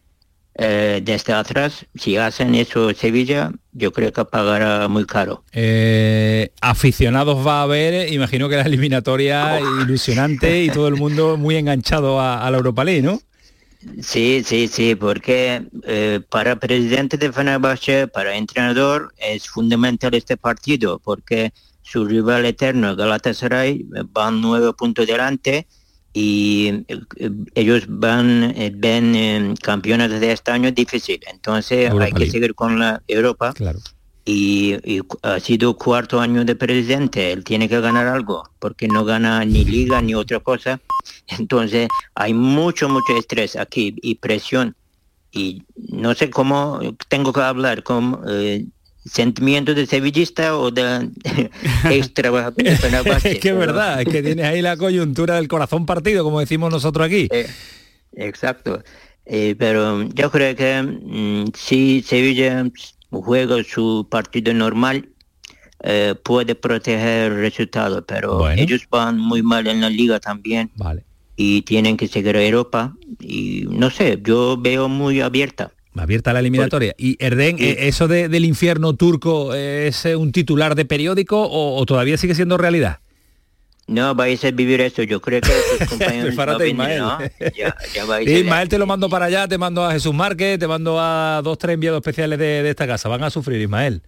[SPEAKER 5] eh, desde atrás, si hacen eso Sevilla, yo creo que pagará muy caro.
[SPEAKER 1] Eh, aficionados va a haber, imagino que la eliminatoria ilusionante y todo el mundo muy enganchado a, la Europa League, ¿no?
[SPEAKER 5] Sí, sí, sí, porque eh, para presidente de Fenerbahce, para entrenador, es fundamental este partido, porque su rival eterno, Galatasaray, van nueve puntos delante y eh, ellos van eh, ven eh, campeones de este año difícil. Entonces hay que seguir con la Europa. Y, ha sido cuarto año de presidente. Él tiene que ganar algo porque no gana ni liga ni otra cosa. Entonces hay mucho mucho estrés aquí y presión. Y no sé cómo tengo que hablar con sentimiento de sevillista o de ex trabajador
[SPEAKER 1] es que es verdad, es que tienes ahí la coyuntura del corazón partido, como decimos nosotros aquí.
[SPEAKER 5] Eh, exacto. Eh, pero yo creo que mm, si Sevilla juega su partido normal, eh, puede proteger el resultado, pero ellos van muy mal en la liga también.
[SPEAKER 1] Vale.
[SPEAKER 5] Y tienen que seguir a Europa. Y no sé, yo veo muy abierta
[SPEAKER 1] abierta la eliminatoria. y Erden, eh, ¿eso del infierno turco es eh, un titular de periódico o, todavía sigue siendo realidad?
[SPEAKER 5] No, vais a vivir eso. Yo creo que tus compañeros
[SPEAKER 1] Ismael. Ismael te lo mando para allá, te mando a Jesús Márquez, te mando a dos, tres enviados especiales de esta casa. Van a sufrir, Ismael.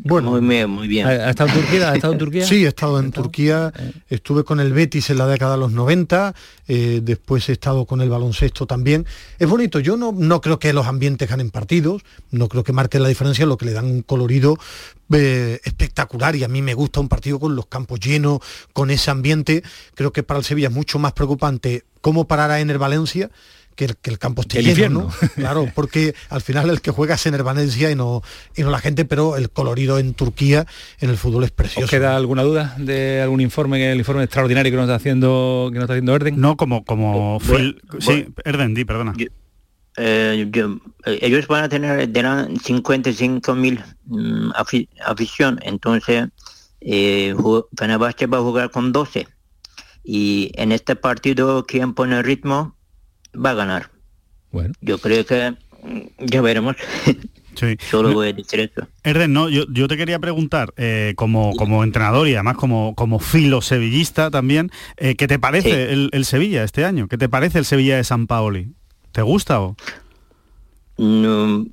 [SPEAKER 5] Bueno, muy bien, muy bien.
[SPEAKER 1] ¿Ha estado en Turquía? ¿Ha estado en Turquía?
[SPEAKER 2] Sí, he estado en Turquía, eh. estuve con el Betis en la década de los 90, eh, después he estado con el baloncesto también. Es bonito, yo no, no creo que los ambientes ganen partidos, no creo que marquen la diferencia, lo que le dan un colorido eh, espectacular y a mí me gusta un partido con los campos llenos, con ese ambiente. Creo que para el Sevilla es mucho más preocupante cómo parará en el Valencia que el, campo esté lleno, ¿no? Claro, porque al final el que juega es en Valencia y no, y no la gente, pero el colorido en Turquía en el fútbol es precioso.
[SPEAKER 1] ¿Os queda alguna duda de algún informe, el informe extraordinario que nos está haciendo, que nos está haciendo Erden?
[SPEAKER 3] No, como, como sí, Erden, di, perdona.
[SPEAKER 5] Eh, eh, ellos van a tener 55 mil mm, afición, entonces eh, Fenerbahce va a jugar con 12 y en este partido quien pone el ritmo va a ganar.
[SPEAKER 1] Bueno.
[SPEAKER 5] Yo creo que mm, ya veremos. Sí. Solo voy a decir eso.
[SPEAKER 3] Erden, no, yo, yo, te quería preguntar, eh, como, como entrenador y además como, como filo sevillista también, eh, ¿qué te parece el, Sevilla este año? ¿Qué te parece el Sevilla de San Paoli? ¿Te gusta o...?
[SPEAKER 5] No,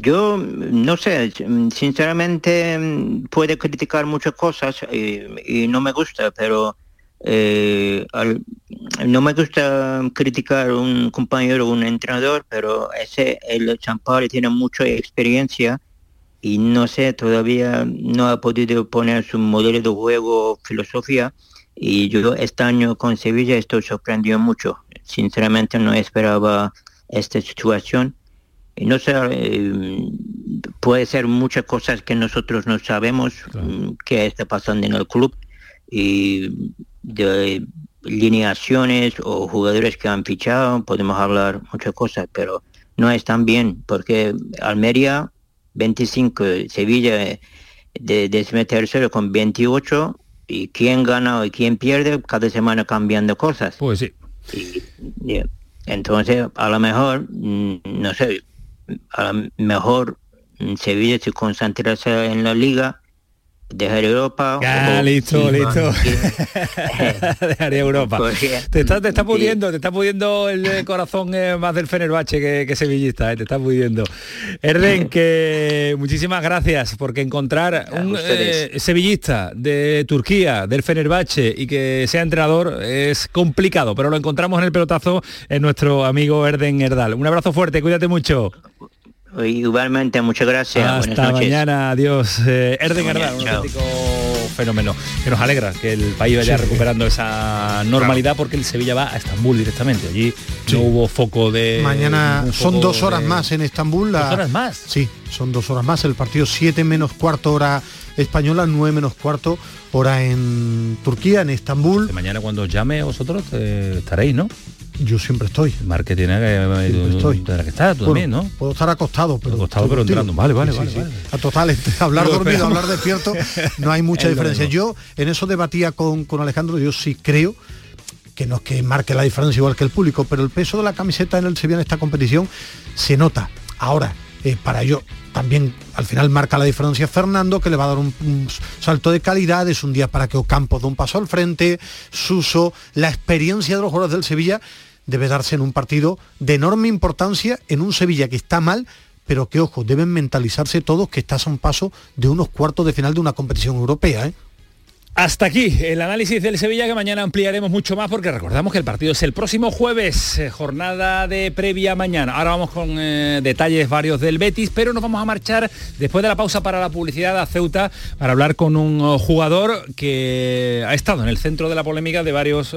[SPEAKER 5] yo no sé, sinceramente mm, puede criticar muchas cosas y no me gusta, pero eh, no me gusta criticar a un compañero o un entrenador, pero ese el Champari tiene mucha experiencia y no sé, todavía no ha podido poner su modelo de juego, filosofía, y yo este año con Sevilla estoy sorprendido mucho. Sinceramente no esperaba esta situación. Y no sé, eh, puede ser muchas cosas que nosotros no sabemos mm, que está pasando en el club y de lineaciones o jugadores que han fichado, podemos hablar muchas cosas, pero no están bien, porque Almería 25, Sevilla de décimo con 28 y quién gana y quién pierde cada semana cambiando cosas.
[SPEAKER 1] Pues sí.
[SPEAKER 5] Y, y, entonces, a lo mejor, mm, no sé, a lo mejor mm, Sevilla se concentrarse en la liga dejar Europa.
[SPEAKER 1] Ah,
[SPEAKER 5] o-
[SPEAKER 1] listo, listo. Dejaría Europa. Te está, te está
[SPEAKER 5] sí.
[SPEAKER 1] pudiendo, te está pudiendo el eh, corazón eh, más del Fenerbahce que, que sevillista, eh, te está pudiendo. Erden, que muchísimas gracias porque encontrar un eh, sevillista de Turquía, del Fenerbahce y que sea entrenador es complicado, pero lo encontramos en el pelotazo en nuestro amigo Erden Erdal. Un abrazo fuerte, cuídate mucho.
[SPEAKER 5] Igualmente, muchas gracias.
[SPEAKER 1] Hasta
[SPEAKER 5] Buenas noches.
[SPEAKER 1] mañana, adiós. Eh, Erden un auténtico fenómeno que nos alegra que el país vaya
[SPEAKER 2] Sí.
[SPEAKER 1] recuperando esa normalidad porque el Sevilla va a Estambul directamente. Allí no hubo foco de...
[SPEAKER 2] Mañana son dos horas
[SPEAKER 1] de-
[SPEAKER 2] más en Estambul. la-
[SPEAKER 1] ¿Dos horas más?
[SPEAKER 2] Sí, son dos horas más. El partido 7 menos cuarto hora española, 9 menos cuarto hora en Turquía, en Estambul.
[SPEAKER 1] Que mañana cuando os llame vosotros eh, estaréis, ¿no?
[SPEAKER 2] Yo siempre estoy.
[SPEAKER 1] Marque tiene que,
[SPEAKER 2] Siempre
[SPEAKER 1] tú-
[SPEAKER 2] estoy.
[SPEAKER 1] que estar, tú
[SPEAKER 2] Bueno,
[SPEAKER 1] también, ¿no?
[SPEAKER 2] Puedo estar acostado, pero
[SPEAKER 1] Acostado, pero
[SPEAKER 2] contigo.
[SPEAKER 1] entrando. Vale, vale,
[SPEAKER 2] Sí,
[SPEAKER 1] vale,
[SPEAKER 2] sí,
[SPEAKER 1] vale.
[SPEAKER 2] sí. A total, hablar dormido, hablar despierto, no hay mucha diferencia. Yo en eso debatía con, con Alejandro, yo sí creo que no es que marque la diferencia igual que el público, pero el peso de la camiseta en el Sevilla en esta competición se nota. Ahora, eh, para ello también al final marca la diferencia Fernando, que le va a dar un, un salto de calidad, es un día para que Ocampo dé un paso al frente, Suso, la experiencia de los jugadores del Sevilla debe darse en un partido de enorme importancia, en un Sevilla que está mal, pero que ojo, deben mentalizarse todos que estás a un paso de unos cuartos de final de una competición europea. ¿eh?
[SPEAKER 1] Hasta aquí el análisis del Sevilla que mañana ampliaremos mucho más porque recordamos que el partido es el próximo jueves, eh, jornada de previa mañana. Ahora vamos con eh, detalles varios del Betis, pero nos vamos a marchar después de la pausa para la publicidad a Ceuta para hablar con un oh, jugador que ha estado en el centro de la polémica de varios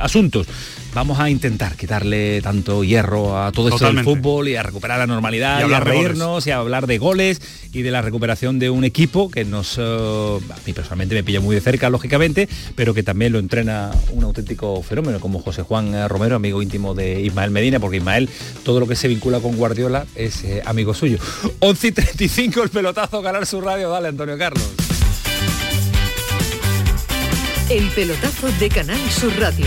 [SPEAKER 1] asuntos. Vamos a intentar quitarle tanto hierro a todo esto
[SPEAKER 3] Totalmente.
[SPEAKER 1] del fútbol y a recuperar la normalidad
[SPEAKER 3] Y
[SPEAKER 1] y, a
[SPEAKER 3] goles.
[SPEAKER 1] reírnos y a hablar de goles y de la recuperación de un equipo que nos, eh, a mí personalmente me pilla muy de cerca, lógicamente, pero que también lo entrena un auténtico fenómeno como José Juan eh, Romero, amigo íntimo de Ismael Medina, porque Ismael, todo lo que se vincula con Guardiola es eh, amigo suyo. 11 y 35 el pelotazo, ganar su radio, dale Antonio Carlos.
[SPEAKER 4] El pelotazo de Canal Sur Radio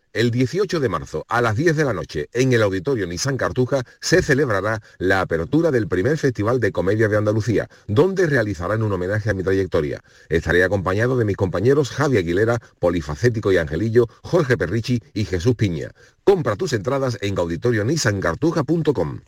[SPEAKER 6] El 18 de marzo a las 10 de la noche en el Auditorio Nissan Cartuja se celebrará la apertura del primer Festival de Comedia de Andalucía, donde realizarán un homenaje a mi trayectoria. Estaré acompañado de mis compañeros Javi Aguilera, Polifacético y Angelillo, Jorge Perrichi y Jesús Piña. Compra tus entradas en auditorionissancartuja.com.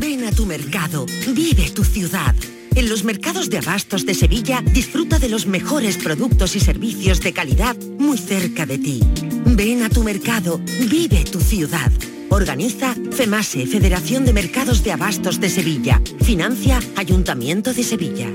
[SPEAKER 7] Ven a tu mercado, vive tu ciudad. En los mercados de abastos de Sevilla disfruta de los mejores productos y servicios de calidad muy cerca de ti. Ven a tu mercado, vive tu ciudad. Organiza FEMASE, Federación de Mercados de Abastos de Sevilla. Financia Ayuntamiento de Sevilla.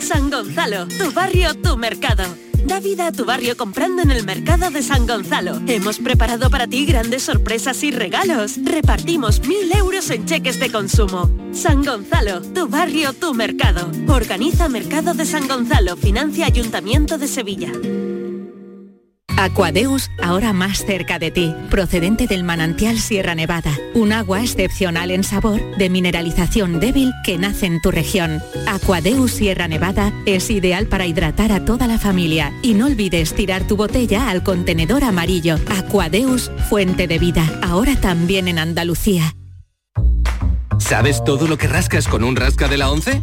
[SPEAKER 8] San Gonzalo, tu barrio, tu mercado. Da vida a tu barrio comprando en el mercado de San Gonzalo. Hemos preparado para ti grandes sorpresas y regalos. Repartimos mil euros en cheques de consumo. San Gonzalo, tu barrio, tu mercado. Organiza Mercado de San Gonzalo, financia Ayuntamiento de Sevilla.
[SPEAKER 9] Aquadeus, ahora más cerca de ti, procedente del manantial Sierra Nevada, un agua excepcional en sabor, de mineralización débil que nace en tu región. Aquadeus Sierra Nevada es ideal para hidratar a toda la familia y no olvides tirar tu botella al contenedor amarillo. Aquadeus, fuente de vida, ahora también en Andalucía.
[SPEAKER 10] ¿Sabes todo lo que rascas con un rasca de la 11?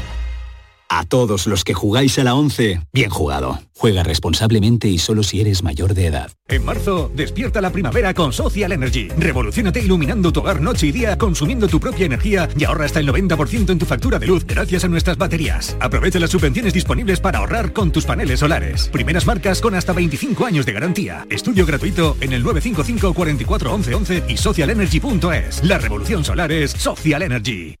[SPEAKER 11] A todos los que jugáis a la 11, bien jugado. Juega responsablemente y solo si eres mayor de edad.
[SPEAKER 12] En marzo, despierta la primavera con Social Energy. Revolucionate iluminando tu hogar noche y día, consumiendo tu propia energía y ahorra hasta el 90% en tu factura de luz gracias a nuestras baterías. Aprovecha las subvenciones disponibles para ahorrar con tus paneles solares. Primeras marcas con hasta 25 años de garantía. Estudio gratuito en el 955 44 11 11 y socialenergy.es. La revolución solar es Social Energy.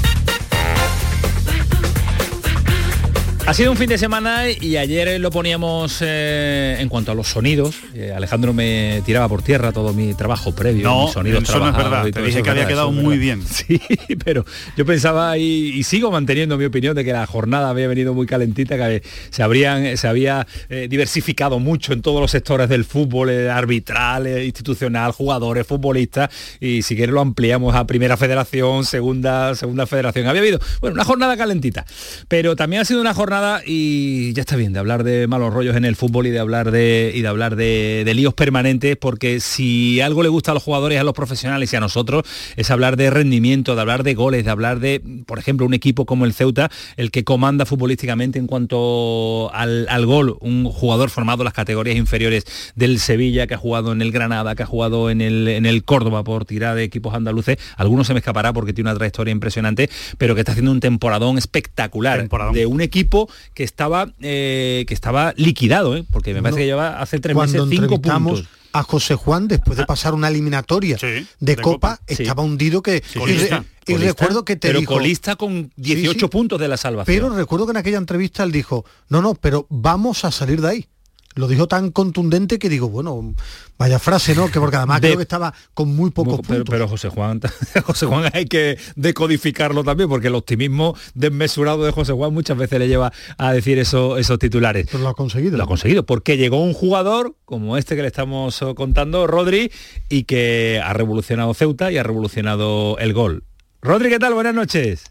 [SPEAKER 1] Ha sido un fin de semana y ayer lo poníamos eh, en cuanto a los sonidos. Eh, Alejandro me tiraba por tierra todo mi trabajo previo.
[SPEAKER 3] No,
[SPEAKER 1] mis sonidos
[SPEAKER 3] eso no es verdad. Te dije que había
[SPEAKER 1] verdad,
[SPEAKER 3] quedado muy
[SPEAKER 1] verdad.
[SPEAKER 3] bien.
[SPEAKER 1] Sí, pero yo pensaba y, y sigo manteniendo mi opinión de que la jornada había venido muy calentita, que se, habrían, se había eh, diversificado mucho en todos los sectores del fútbol, eh, arbitral, eh, institucional, jugadores, futbolistas, y si quieres lo ampliamos a primera federación, segunda, segunda federación. Había habido, bueno, una jornada calentita, pero también ha sido una jornada y ya está bien de hablar de malos rollos en el fútbol y de hablar de, y de, hablar de, de líos permanentes, porque si algo le gusta a los jugadores, a los profesionales y a nosotros, es hablar de rendimiento, de hablar de goles, de hablar de, por ejemplo, un equipo como el Ceuta, el que comanda futbolísticamente en cuanto al, al gol, un jugador formado en las categorías inferiores del Sevilla, que ha jugado en el Granada, que ha jugado en el, en el Córdoba por tirar de equipos andaluces, algunos se me escapará porque tiene una trayectoria impresionante, pero que está haciendo un temporadón espectacular de un equipo que estaba eh, que estaba liquidado, ¿eh? porque me parece que lleva hace tres
[SPEAKER 2] Cuando
[SPEAKER 1] meses cinco
[SPEAKER 2] entrevistamos
[SPEAKER 1] puntos.
[SPEAKER 2] a José Juan después de pasar una eliminatoria de, Copa, estaba hundido que y,
[SPEAKER 1] Colista,
[SPEAKER 2] re- y
[SPEAKER 1] colista,
[SPEAKER 2] recuerdo que te
[SPEAKER 1] pero
[SPEAKER 2] dijo
[SPEAKER 1] colista con 18
[SPEAKER 2] Sí, sí.
[SPEAKER 1] puntos de la salvación.
[SPEAKER 2] pero recuerdo que en aquella entrevista él dijo no no pero vamos a salir de ahí lo dijo tan contundente que digo bueno vaya frase no que porque además
[SPEAKER 1] De-
[SPEAKER 2] creo que estaba con muy pocos
[SPEAKER 1] Pero,
[SPEAKER 2] puntos
[SPEAKER 1] pero José Juan, José Juan hay que decodificarlo también, porque el optimismo desmesurado de José Juan muchas veces le lleva a decir eso, esos titulares.
[SPEAKER 2] Pero lo ha conseguido.
[SPEAKER 1] Lo ha conseguido, porque llegó un jugador como este que le estamos oh, contando, Rodri, y que ha revolucionado Ceuta y ha revolucionado el gol. Rodri, ¿qué tal? Buenas noches.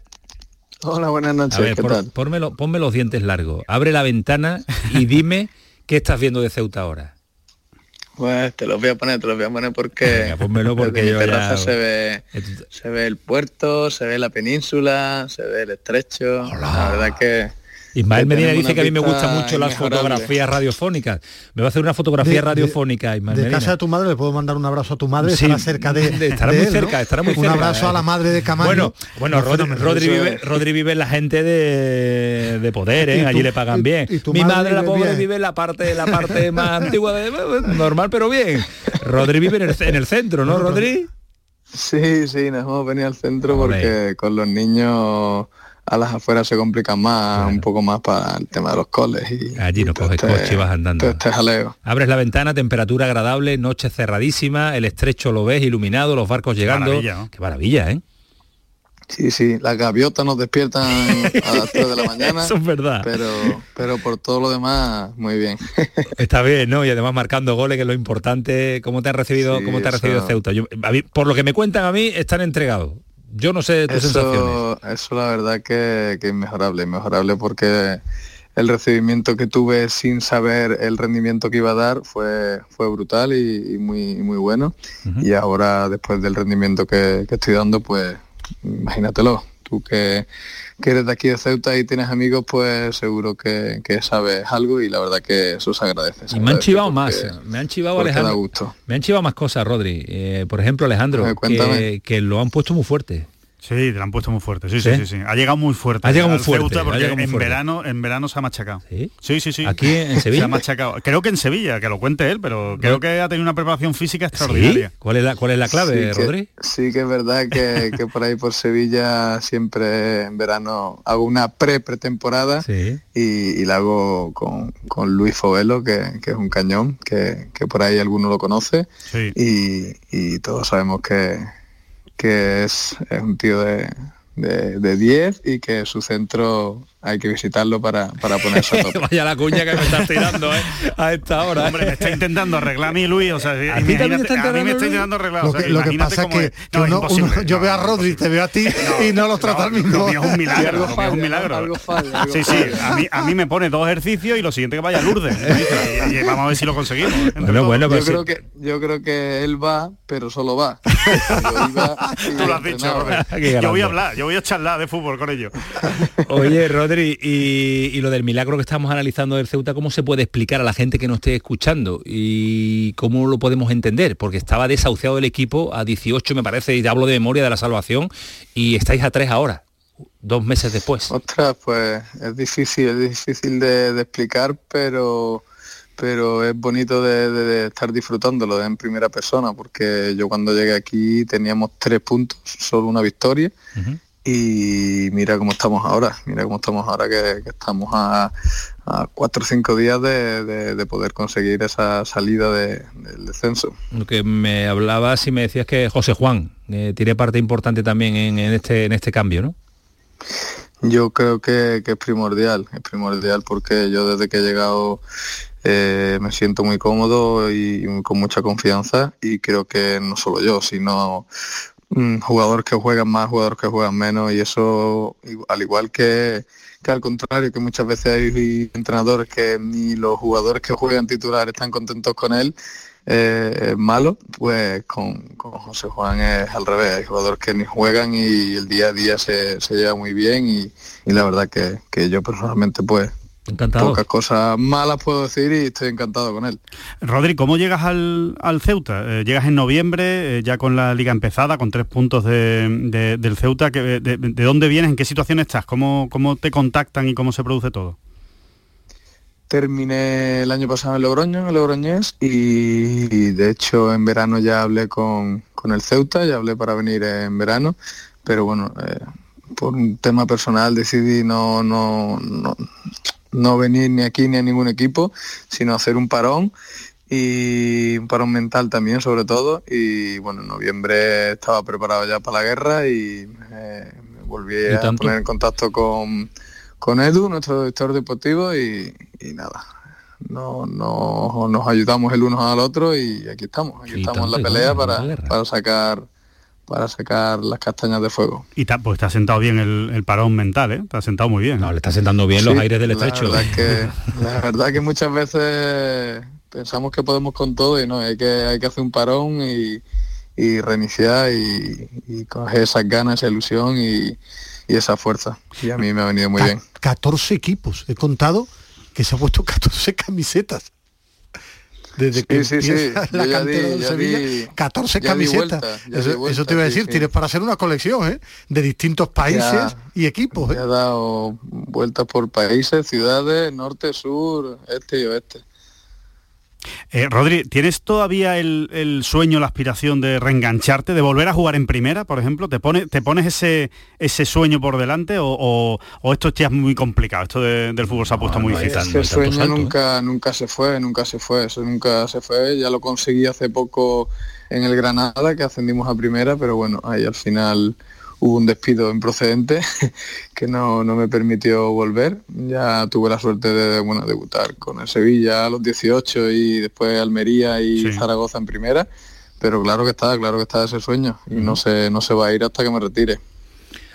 [SPEAKER 13] Hola, buenas noches.
[SPEAKER 1] A ver,
[SPEAKER 13] ¿Qué
[SPEAKER 1] por-
[SPEAKER 13] tal?
[SPEAKER 1] pónmelo- ponme los dientes largos. Abre la ventana y dime qué estás viendo de Ceuta ahora.
[SPEAKER 13] Pues te los voy a poner, te los voy a poner porque,
[SPEAKER 1] Venga, pónmelo porque
[SPEAKER 13] desde mi
[SPEAKER 1] yo ya-
[SPEAKER 13] terraza se ve se ve el puerto, se ve la península, se ve el estrecho. La verdad que
[SPEAKER 1] Ismael Medina dice que a mí me gustan mucho las fotografías radiofónicas. Me va a hacer una fotografía
[SPEAKER 2] De-
[SPEAKER 1] radiofónica, Ismael
[SPEAKER 2] de
[SPEAKER 1] Medina.
[SPEAKER 2] casa de tu madre le puedo mandar un abrazo a tu madre
[SPEAKER 1] Sí,
[SPEAKER 2] estará cerca de,
[SPEAKER 1] de- estará
[SPEAKER 2] de
[SPEAKER 1] muy
[SPEAKER 2] él,
[SPEAKER 1] cerca,
[SPEAKER 2] ¿no?
[SPEAKER 1] estará muy
[SPEAKER 2] un
[SPEAKER 1] cerca.
[SPEAKER 2] abrazo a la madre de Camaño
[SPEAKER 1] Bueno, bueno,
[SPEAKER 2] Un
[SPEAKER 1] Rodri. Rodri vive. Rodri vive la gente de, de poder, ¿eh? Allí le pagan
[SPEAKER 2] y-
[SPEAKER 1] bien.
[SPEAKER 2] y tu
[SPEAKER 1] Mi
[SPEAKER 2] madre
[SPEAKER 1] madre, la pobre,
[SPEAKER 2] bien.
[SPEAKER 1] vive en la parte, la parte más antigua, de, normal pero bien. Rodri vive en el, en el centro, ¿no, Rodri?
[SPEAKER 13] Sí, sí, nos hemos venido al centro porque con los niños a las afueras se complica más, un poco más para el tema de los coles y
[SPEAKER 1] Allí no coges
[SPEAKER 13] este-
[SPEAKER 1] coche y vas andando.
[SPEAKER 13] todo este jaleo.
[SPEAKER 1] Abres la ventana, temperatura agradable, noche cerradísima, el estrecho lo ves iluminado, los barcos llegando.
[SPEAKER 13] maravilla, ¿no?
[SPEAKER 1] Qué maravilla, ¿eh?
[SPEAKER 13] Sí, sí, las gaviotas nos despiertan a las 3 de la mañana.
[SPEAKER 1] Eso es verdad.
[SPEAKER 13] Pero, pero por todo lo demás, muy bien.
[SPEAKER 1] Está bien, ¿no? Y además marcando goles, que es lo importante. ¿Cómo te ha recibido,
[SPEAKER 13] Sí,
[SPEAKER 1] cómo te ha
[SPEAKER 13] eso-
[SPEAKER 1] recibido Ceuta? Yo- a mí, por lo que me cuentan a mí, están entregados. Yo no sé tus sensaciones.
[SPEAKER 13] Eso, eso la verdad que, que es inmejorable, inmejorable porque el recibimiento que tuve sin saber el rendimiento que iba a dar fue, fue brutal y, y muy, muy bueno. Y ahora, después del rendimiento que, que estoy dando, pues imagínatelo. Tú que, que eres de aquí de Ceuta y tienes amigos, pues seguro que, que sabes algo y la verdad que eso se agradece. se
[SPEAKER 1] Y me han chivado
[SPEAKER 13] porque-
[SPEAKER 1] más, me han chivado Alejandro. Me han chivado más cosas, Rodri. Eh, por ejemplo, Alejandro, que, que lo han puesto muy fuerte.
[SPEAKER 3] Sí, te la han puesto muy fuerte. Sí, sí, sí, sí. Ha llegado muy fuerte.
[SPEAKER 1] Ha llegado muy fuerte,
[SPEAKER 3] Ceuta porque
[SPEAKER 1] llegado muy
[SPEAKER 3] en
[SPEAKER 1] fuerte.
[SPEAKER 3] verano, en verano se ha machacado.
[SPEAKER 1] ¿Sí?
[SPEAKER 3] Sí, sí, sí.
[SPEAKER 1] Aquí en
[SPEAKER 3] Se
[SPEAKER 1] Sevilla.
[SPEAKER 3] ha machacado. Creo que en Sevilla, que lo cuente él, pero creo que ha tenido una preparación física extraordinaria.
[SPEAKER 1] ¿Sí? ¿Cuál es la, cuál es la clave,
[SPEAKER 13] Sí que-
[SPEAKER 1] Rodri?
[SPEAKER 13] Sí que es verdad que, que por ahí por Sevilla siempre en verano hago una pre-pretemporada
[SPEAKER 1] Sí.
[SPEAKER 13] y, y la hago con, con Luis Fovelo, que, que es un cañón, que, que por ahí alguno lo conoce
[SPEAKER 3] Sí.
[SPEAKER 13] y, y todos sabemos que, que es, es un tío de, de, de 10 y que su centro hay que visitarlo para, para ponerse a tope.
[SPEAKER 1] Vaya la cuña que me estás tirando, ¿eh? A esta hora. ¿eh?
[SPEAKER 3] Hombre, me está intentando arreglar a mí, Luis. O sea,
[SPEAKER 1] ¿A
[SPEAKER 3] a mí me está intentando arreglar.
[SPEAKER 2] Lo
[SPEAKER 3] o sea,
[SPEAKER 2] que, lo que
[SPEAKER 3] imagínate
[SPEAKER 2] pasa es que, que
[SPEAKER 3] No,
[SPEAKER 2] uno-
[SPEAKER 3] imposible.
[SPEAKER 2] uno- yo veo a Rodri, te veo a ti y no los trata al mismo.
[SPEAKER 3] Es un milagro. es un milagro.
[SPEAKER 13] algo falla, algo
[SPEAKER 3] sí, sí. A mí, a mí me pone dos ejercicios y lo siguiente que vaya a Lourdes. Y, y vamos a ver si lo conseguimos. entre
[SPEAKER 1] Bueno, bueno,
[SPEAKER 13] Yo
[SPEAKER 1] pues sí.
[SPEAKER 13] creo que yo creo que él va, pero solo va. Yo
[SPEAKER 3] Tú lo has dicho, Yo voy a hablar, yo voy a charlar de fútbol con ellos.
[SPEAKER 1] Oye, Rodri, y, y lo del milagro que estamos analizando del Ceuta, ¿cómo se puede explicar a la gente que nos esté escuchando? ¿Y cómo lo podemos entender? Porque estaba desahuciado el equipo a 18, me parece, y te hablo de memoria de la salvación, y estáis a 3 ahora, dos meses después.
[SPEAKER 13] Ostras, pues es difícil, es difícil de, de explicar, pero pero es bonito de, de- de estar disfrutándolo en primera persona, porque yo cuando llegué aquí teníamos tres puntos, solo una victoria, y mira cómo estamos ahora, mira cómo estamos ahora que, que estamos a, a cuatro o cinco días de, de- de poder conseguir esa salida de- del descenso.
[SPEAKER 1] Lo que me hablabas y me decías que José Juan eh, tiene parte importante también en, en este, en este cambio, ¿no?
[SPEAKER 13] Yo creo que, que es primordial, es primordial porque yo desde que he llegado eh, me siento muy cómodo y, y con mucha confianza y creo que no solo yo, sino jugadores que juegan más, jugadores que juegan menos y eso al igual que, que al contrario, que muchas veces hay entrenadores que ni los jugadores que juegan titular están contentos con él, eh, malo, pues con, con José Juan es al revés, hay jugadores que ni juegan y el día a día se, se lleva muy bien y, y la verdad que, que yo personalmente pues
[SPEAKER 1] Encantado.
[SPEAKER 13] pocas cosas malas puedo decir y estoy encantado con él.
[SPEAKER 3] Rodri, ¿cómo llegas al, al Ceuta? Eh, llegas en noviembre, eh, ya con la liga empezada, con tres puntos de- de- del Ceuta. que- de, de dónde vienes? ¿En qué situación estás? ¿Cómo, ¿Cómo te contactan y cómo se produce todo?
[SPEAKER 13] Terminé el año pasado en Logroño, en el Logroñés, y, y de hecho en verano ya hablé con, con el Ceuta, ya hablé para venir en verano, pero bueno, eh, por un tema personal decidí no, no, no, no venir ni aquí ni a ningún equipo, sino hacer un parón y un parón mental también sobre todo y bueno en noviembre estaba preparado ya para la guerra y eh, me volví
[SPEAKER 1] ¿Y
[SPEAKER 13] a
[SPEAKER 1] tanto?
[SPEAKER 13] poner en contacto con, con Edu, nuestro director deportivo y, y nada. No, no, nos ayudamos el uno al otro y aquí estamos, aquí estamos en la pelea para, para sacar para sacar las castañas de fuego.
[SPEAKER 3] Y ta- pues te ha sentado bien el, el parón mental, ¿eh? Te ha sentado muy bien.
[SPEAKER 1] No, le está sentando bien los aires del
[SPEAKER 13] la
[SPEAKER 1] estrecho.
[SPEAKER 13] verdad es que, la verdad que muchas veces pensamos que podemos con todo y no, hay que, hay que hacer un parón y, y reiniciar y, y coger esas ganas, esa ilusión y, y esa fuerza. Y a mí me ha venido muy bien.
[SPEAKER 2] 14 equipos. He contado que se ha puesto 14 camisetas. Desde que
[SPEAKER 13] Sí, sí, sí.
[SPEAKER 2] la
[SPEAKER 13] ya
[SPEAKER 2] cantera
[SPEAKER 13] di- ya
[SPEAKER 2] Sevilla,
[SPEAKER 13] di-
[SPEAKER 2] 14
[SPEAKER 13] ya di
[SPEAKER 2] camisetas.
[SPEAKER 13] vuelta, ya
[SPEAKER 2] eso,
[SPEAKER 13] vuelta,
[SPEAKER 2] eso te iba a decir, tienes para hacer una colección, ¿eh? De distintos países
[SPEAKER 13] Ya.
[SPEAKER 2] y equipos, ¿eh?
[SPEAKER 13] He dado vueltas por países, ciudades, norte, sur, este y oeste.
[SPEAKER 3] Eh, Rodri, ¿tienes todavía el, el sueño, la aspiración de reengancharte, de volver a jugar en primera, por ejemplo? ¿Te, pone, te pones ese, ese sueño por delante o, o- o esto ya es muy complicado? Esto de- del fútbol se ha puesto muy difícil.
[SPEAKER 13] Ese sueño nunca, nunca se fue, nunca se fue, eso nunca se fue. Ya lo conseguí hace poco en el Granada, que ascendimos a primera, pero bueno, ahí al final hubo un despido improcedente que no, no me permitió volver. Ya tuve la suerte de bueno, debutar con el Sevilla a los 18 y después Almería y Zaragoza en primera. Pero claro que está, claro que está ese sueño y no se, no se va a ir hasta que me retire.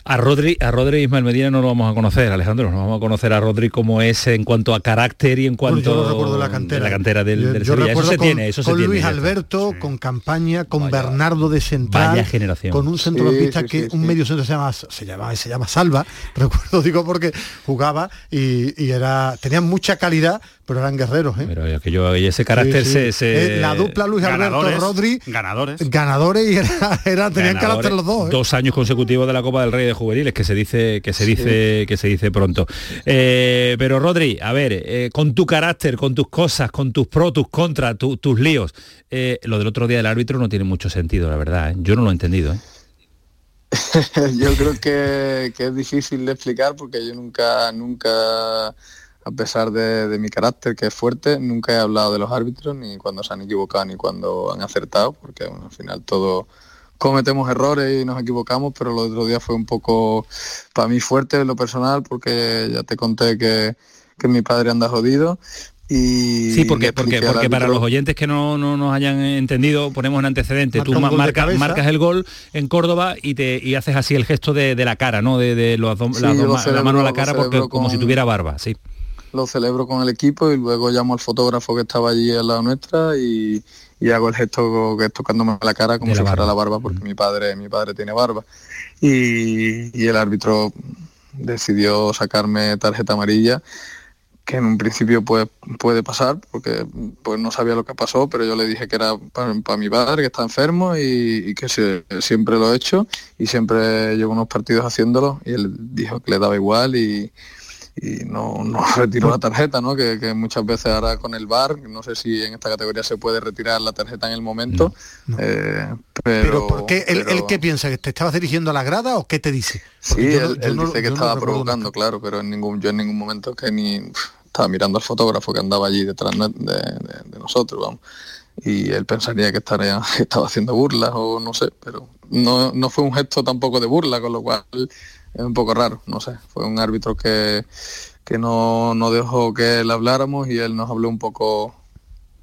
[SPEAKER 1] A Rodri, a Rodri Ismael Medina no lo vamos a conocer, Alejandro, no vamos a conocer a Rodri como es en cuanto a carácter y en cuanto
[SPEAKER 2] yo lo recuerdo la cantera,
[SPEAKER 1] la cantera del,
[SPEAKER 2] yo,
[SPEAKER 1] del
[SPEAKER 2] yo
[SPEAKER 1] Sevilla. Eso se
[SPEAKER 2] con,
[SPEAKER 1] tiene, eso se
[SPEAKER 2] con
[SPEAKER 1] tiene.
[SPEAKER 2] Luis. Alberto, con campaña, con Bernardo de Central,
[SPEAKER 1] Vaya generación.
[SPEAKER 2] con un centrocampista
[SPEAKER 1] Sí, sí,
[SPEAKER 2] que
[SPEAKER 1] sí,
[SPEAKER 2] un
[SPEAKER 1] sí.
[SPEAKER 2] medio centro se llama se llama se llama Salva, recuerdo digo porque jugaba y, y era tenían mucha calidad, pero eran guerreros, ¿eh?
[SPEAKER 1] Pero es que yo y ese carácter
[SPEAKER 2] Sí, sí.
[SPEAKER 1] se, se-
[SPEAKER 2] Eh, la dupla Luis
[SPEAKER 1] Ganadores,
[SPEAKER 2] Alberto Rodri
[SPEAKER 3] ganadores
[SPEAKER 2] ganadores y era, era- tenían
[SPEAKER 1] ganadores,
[SPEAKER 2] carácter los dos, ¿eh?
[SPEAKER 1] Dos años consecutivos de la Copa del Rey de Juveniles, que se dice, que se dice, que se dice pronto. Eh, pero Rodri, a ver, eh, con tu carácter, con tus cosas, con tus pros, tus contras, tu- tus líos, eh, lo del otro día del árbitro no tiene mucho sentido, la verdad. Yo no lo he entendido.
[SPEAKER 13] yo creo que, que es difícil de explicar porque yo nunca, nunca, a pesar de, de mi carácter que es fuerte, nunca he hablado de los árbitros, ni cuando se han equivocado, ni cuando han acertado, porque bueno, al final todos cometemos errores y nos equivocamos, pero el otro día fue un poco para mí fuerte en lo personal, porque ya te conté que, que mi padre anda jodido. Y
[SPEAKER 1] Sí, porque, porque, porque para los oyentes que no, no nos hayan entendido, ponemos un antecedente.
[SPEAKER 13] Marca
[SPEAKER 1] Tú
[SPEAKER 13] un
[SPEAKER 1] marca- marcas el gol en Córdoba y te y haces así el gesto de, de la cara, ¿no? De, de los
[SPEAKER 13] Sí,
[SPEAKER 1] la mano a la cara porque como si tuviera barba, sí.
[SPEAKER 13] lo celebro con el equipo y luego llamo al fotógrafo que estaba allí al lado nuestra y, y hago el gesto que es tocándome la cara como
[SPEAKER 1] la
[SPEAKER 13] si fuera la barba porque mi padre mi padre tiene barba. Y, y el árbitro decidió sacarme tarjeta amarilla que en un principio pues puede pasar porque pues no sabía lo que pasó pero yo le dije que era para mi padre que está enfermo y, y que se- siempre lo he hecho y siempre llevo unos partidos haciéndolo y él dijo que le daba igual y, y no, no retiró la tarjeta, ¿no? Que, que muchas veces ahora con el VAR, no sé si en esta categoría se puede retirar la tarjeta en el momento, eh, pero,
[SPEAKER 2] Pero ¿por qué
[SPEAKER 13] pero-
[SPEAKER 2] él qué piensa? ¿Que te estabas dirigiendo a la grada o qué te dice?
[SPEAKER 13] Sí,
[SPEAKER 2] Porque yo no-
[SPEAKER 13] él,
[SPEAKER 2] yo
[SPEAKER 13] él
[SPEAKER 2] no-
[SPEAKER 13] dice que estaba provocando, claro, pero en ningún, yo en ningún momento que ni estaba mirando al fotógrafo que andaba allí detrás de, de- de nosotros, vamos. Y él pensaría que, estaría, estaba haciendo burlas o no sé, pero no, no fue un gesto tampoco de burla, con lo cual es un poco raro, no sé. Fue un árbitro que, que no, no dejó que él habláramos y él nos habló un poco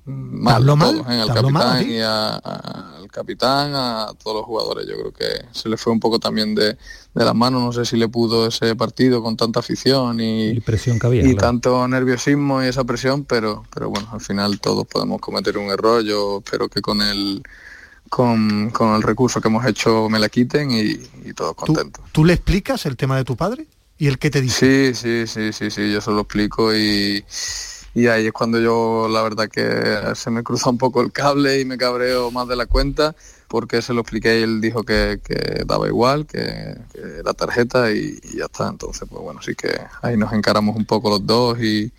[SPEAKER 13] mal,
[SPEAKER 2] habló
[SPEAKER 13] a
[SPEAKER 2] mal?
[SPEAKER 13] todos, ¿eh? al
[SPEAKER 2] ¿Te habló mal a
[SPEAKER 13] capitán
[SPEAKER 2] ti?
[SPEAKER 13] y a- a- al capitán, a todos los jugadores. Yo creo que se le fue un poco también de, de las manos, no sé si le pudo ese partido con tanta afición y,
[SPEAKER 1] presión que había.
[SPEAKER 13] y
[SPEAKER 1] claro.
[SPEAKER 13] tanto nerviosismo y esa presión, pero, pero bueno, al final todos podemos cometer un error. Yo espero que con el con, con el recurso que hemos hecho me la quiten y, y todos contentos.
[SPEAKER 2] ¿Tú le explicas el tema de tu padre? ¿Y el qué te dice?
[SPEAKER 13] Sí, sí, sí, sí, sí, yo se lo explico y, y ahí es cuando yo la verdad que se me cruza un poco el cable y me cabreo más de la cuenta porque se lo expliqué y él dijo que, que daba igual, que, que la tarjeta y, y ya está. Entonces, pues bueno, sí que ahí nos encaramos un poco los dos y,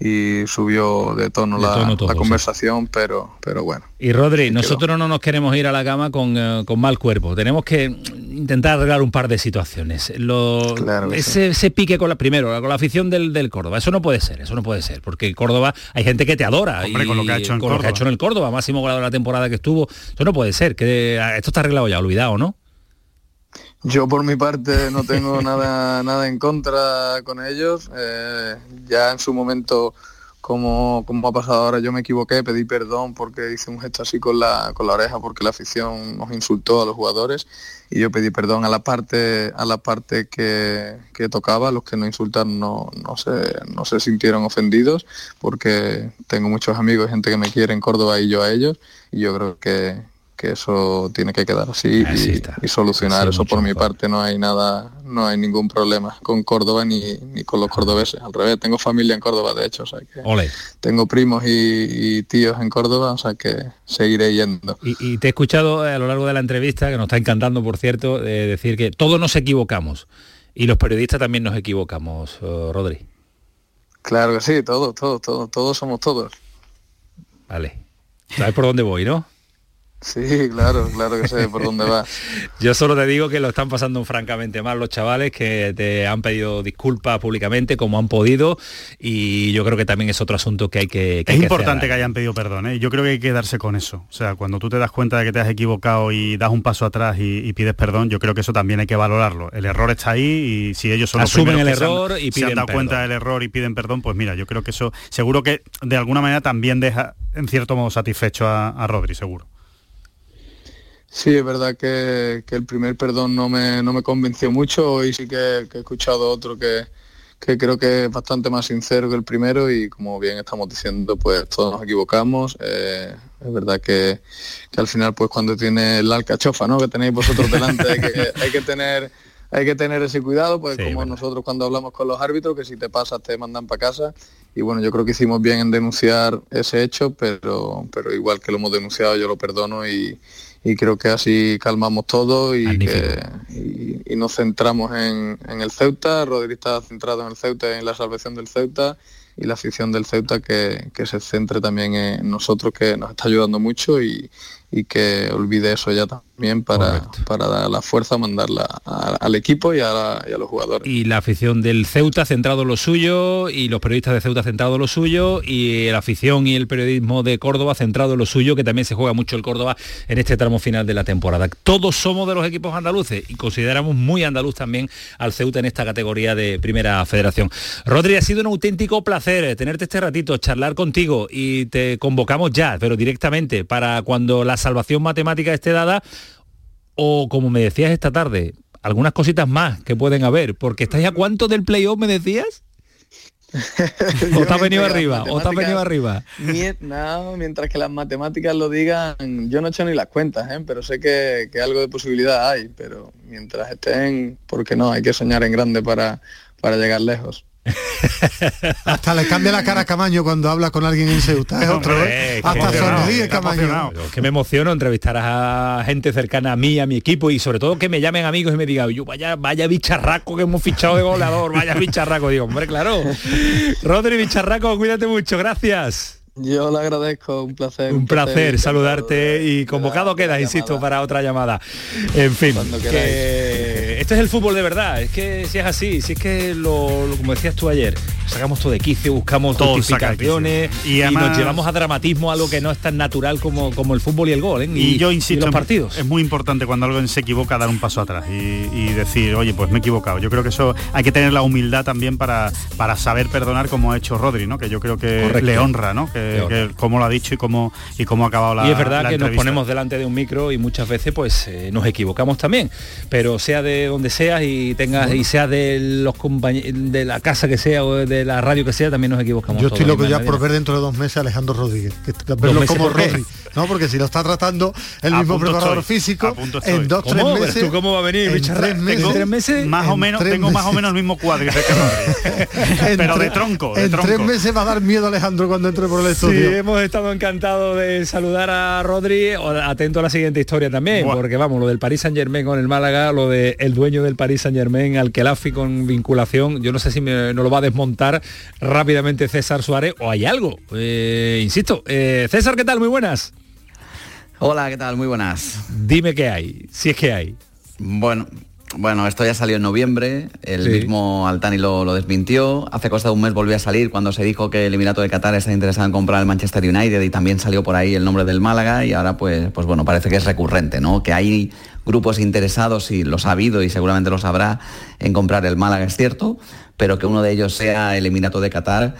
[SPEAKER 13] y subió de tono,
[SPEAKER 1] De
[SPEAKER 13] la,
[SPEAKER 1] tono todo,
[SPEAKER 13] la
[SPEAKER 1] sí.
[SPEAKER 13] conversación, pero, pero bueno.
[SPEAKER 1] Y Rodri, nosotros no nos queremos ir a la cama con, eh, con mal cuerpo. Tenemos que intentar arreglar un par de situaciones. Lo-
[SPEAKER 13] Claro
[SPEAKER 1] ese, ese pique con la primero, con la afición del, del Córdoba, eso no puede ser, eso no puede ser, porque Córdoba hay gente que te adora
[SPEAKER 3] Hombre,
[SPEAKER 1] y
[SPEAKER 3] con lo que ha hecho en
[SPEAKER 1] con lo que ha
[SPEAKER 3] Córdoba.
[SPEAKER 1] hecho en el Córdoba, máximo goleador de la temporada que estuvo. Eso no puede ser, que eh, esto está arreglado ya, olvidado, ¿no?
[SPEAKER 13] Yo por mi parte no tengo nada nada en contra con ellos. Eh, ya en su momento, como, como ha pasado ahora, yo me equivoqué, pedí perdón porque hice un gesto así con la, con la oreja porque la afición nos insultó a los jugadores. Y yo pedí perdón a la parte a la parte que, que tocaba, los que no insultaron no, no, se, no se sintieron ofendidos porque tengo muchos amigos y gente que me quiere en Córdoba y yo a ellos. Y yo creo que, que eso tiene que quedar así
[SPEAKER 1] Así
[SPEAKER 13] y, solucionar
[SPEAKER 1] Así
[SPEAKER 13] eso por mi parte no hay nada no hay ningún problema con Córdoba ni, ni con los cordobeses al revés tengo familia en Córdoba de hecho o sea que
[SPEAKER 1] Ole.
[SPEAKER 13] tengo primos y, y tíos en Córdoba o sea que seguiré yendo
[SPEAKER 1] Y, y te he escuchado eh, a lo largo de la entrevista, que nos está encantando, por cierto, de decir que todos nos equivocamos. Y los periodistas también nos equivocamos, eh, Rodri.
[SPEAKER 13] claro que sí todos todos todos todos somos todos
[SPEAKER 1] Vale. ¿Sabes por dónde voy, no?
[SPEAKER 13] Sí claro claro que sé por dónde va
[SPEAKER 1] Yo solo te digo que lo están pasando francamente mal los chavales, que te han pedido disculpas públicamente como han podido y yo creo que también es otro asunto que hay que...
[SPEAKER 3] es importante que hayan pedido perdón, ¿eh? yo creo que hay que darse con eso. O sea, cuando tú te das cuenta de que te has equivocado y das un paso atrás y, y pides perdón, yo creo que eso también hay que valorarlo. El error está ahí y si ellos son
[SPEAKER 1] Asumen el
[SPEAKER 3] que se han-
[SPEAKER 1] error y
[SPEAKER 3] se han
[SPEAKER 1] piden
[SPEAKER 3] dado cuenta
[SPEAKER 1] perdón.
[SPEAKER 3] del error y piden perdón, pues mira, yo creo que eso seguro que de alguna manera también deja en cierto modo satisfecho a, a Rodri, seguro.
[SPEAKER 13] Sí, es verdad que, el primer perdón no me, no me convenció mucho, hoy sí que, he escuchado otro que, que creo que es bastante más sincero que el primero y como bien estamos diciendo, pues todos nos equivocamos. Eh, es verdad que, al final, pues cuando tiene la alcachofa, ¿no? Que tenéis vosotros delante, hay que, hay que tener hay que tener ese cuidado, pues como nosotros cuando hablamos con los árbitros, que si te pasas te mandan para casa. Y bueno, yo creo que hicimos bien en denunciar ese hecho, pero, pero igual que lo hemos denunciado, yo lo perdono y, creo que así calmamos todo y, y, nos centramos en, el Ceuta. Rodríguez está centrado en el Ceuta y en la salvación del Ceuta y la afición del Ceuta que, que se centre también en nosotros, que nos está ayudando mucho y, y que olvide eso ya también para, para dar la fuerza, mandarla al equipo y a, los jugadores.
[SPEAKER 1] Y la afición del Ceuta centrado en lo suyo, y los periodistas de Ceuta centrado en lo suyo, y la afición y el periodismo de Córdoba centrado en lo suyo, que también se juega mucho el Córdoba en este tramo final de la temporada. Todos somos de los equipos andaluces y consideramos muy andaluz también al Ceuta en esta categoría de primera federación. Rodri, ha sido un auténtico placer tenerte este ratito, charlar contigo y te convocamos ya, pero directamente para cuando la salvación matemática esté dada o como me decías esta tarde, algunas cositas más que pueden haber, porque estáis a cuánto del playoff me decías? ¿O has venido arriba? ¿O has venido arriba?
[SPEAKER 13] No, mientras que las matemáticas lo digan, yo no he hecho ni las cuentas, ¿eh? pero sé que, que, algo de posibilidad hay, pero mientras estén, porque no, hay que soñar en grande para, para llegar lejos.
[SPEAKER 2] Hasta le cambia la cara a Camaño cuando habla con alguien en Ceuta. Es otro, ¿eh? Hasta sonríe Camaño.
[SPEAKER 1] que me emociono entrevistar a gente cercana a mí, a mi equipo y sobre todo que me llamen amigos y me digan, yo vaya, vaya bicharraco que hemos fichado de goleador, vaya bicharraco. Digo, hombre, claro. Rodri Bicharraco, cuídate mucho, gracias.
[SPEAKER 13] Yo le agradezco, un placer.
[SPEAKER 1] Un, placer, saludarte y convocado queda, insisto, para otra llamada. En fin, que este es el fútbol de verdad, es que si es así, si es que lo, como decías tú ayer, sacamos todo de quicio, buscamos justificaciones y, nos llevamos a dramatismo algo que no es tan natural como, como el fútbol y el gol. ¿eh?
[SPEAKER 3] Y, yo insisto, los partidos. Es muy importante cuando alguien se equivoca dar un paso atrás y, decir, oye, pues me he equivocado. Yo creo que eso hay que tener la humildad también para, para saber perdonar como ha hecho Rodri, ¿no? Que yo creo que le honra, ¿no? Que, cómo lo ha dicho y cómo, y cómo ha acabado la
[SPEAKER 1] Y es verdad que nos ponemos delante de un micro y muchas veces pues eh, nos equivocamos también, pero sea de donde sea y tengas y sea de los de la casa que sea o de la radio que sea, también nos equivocamos.
[SPEAKER 2] Yo estoy loco ya por ver dentro de dos meses a Alejandro Rodríguez, que, verlo como Rodri, ¿no? Porque si lo está tratando el mismo preparador físico, en dos, tres meses.
[SPEAKER 1] ¿Tú cómo va a venir?
[SPEAKER 2] En tres meses,
[SPEAKER 3] tres meses, más o menos, tengo más o menos el mismo cuadro que Pero de tronco,
[SPEAKER 2] En tres meses va a dar miedo Alejandro cuando entre por el estudio.
[SPEAKER 1] Sí, hemos estado encantados de saludar a Rodri. Atento a la siguiente historia también, porque vamos, lo del Paris Saint Germain con el Málaga, lo del el dueño del Paris Saint Germain, al Kelafi con vinculación, yo no sé si me, no lo va a desmontar rápidamente César Suárez o hay algo. Eh, insisto, eh, César, ¿qué tal? Muy buenas.
[SPEAKER 14] Hola, ¿qué tal? Muy buenas.
[SPEAKER 1] Dime qué hay, si es que hay.
[SPEAKER 14] Bueno, bueno, esto ya salió en noviembre, el mismo Altani lo, lo, desmintió, hace cosa de un mes volvió a salir cuando se dijo que el Emirato de Qatar está interesado en comprar el Manchester United y también salió por ahí el nombre del Málaga y ahora pues, pues bueno, parece que es recurrente, ¿no? Que hay grupos interesados y los ha habido y seguramente los habrá en comprar el Málaga, es cierto, pero que uno de ellos sea el Emirato de Qatar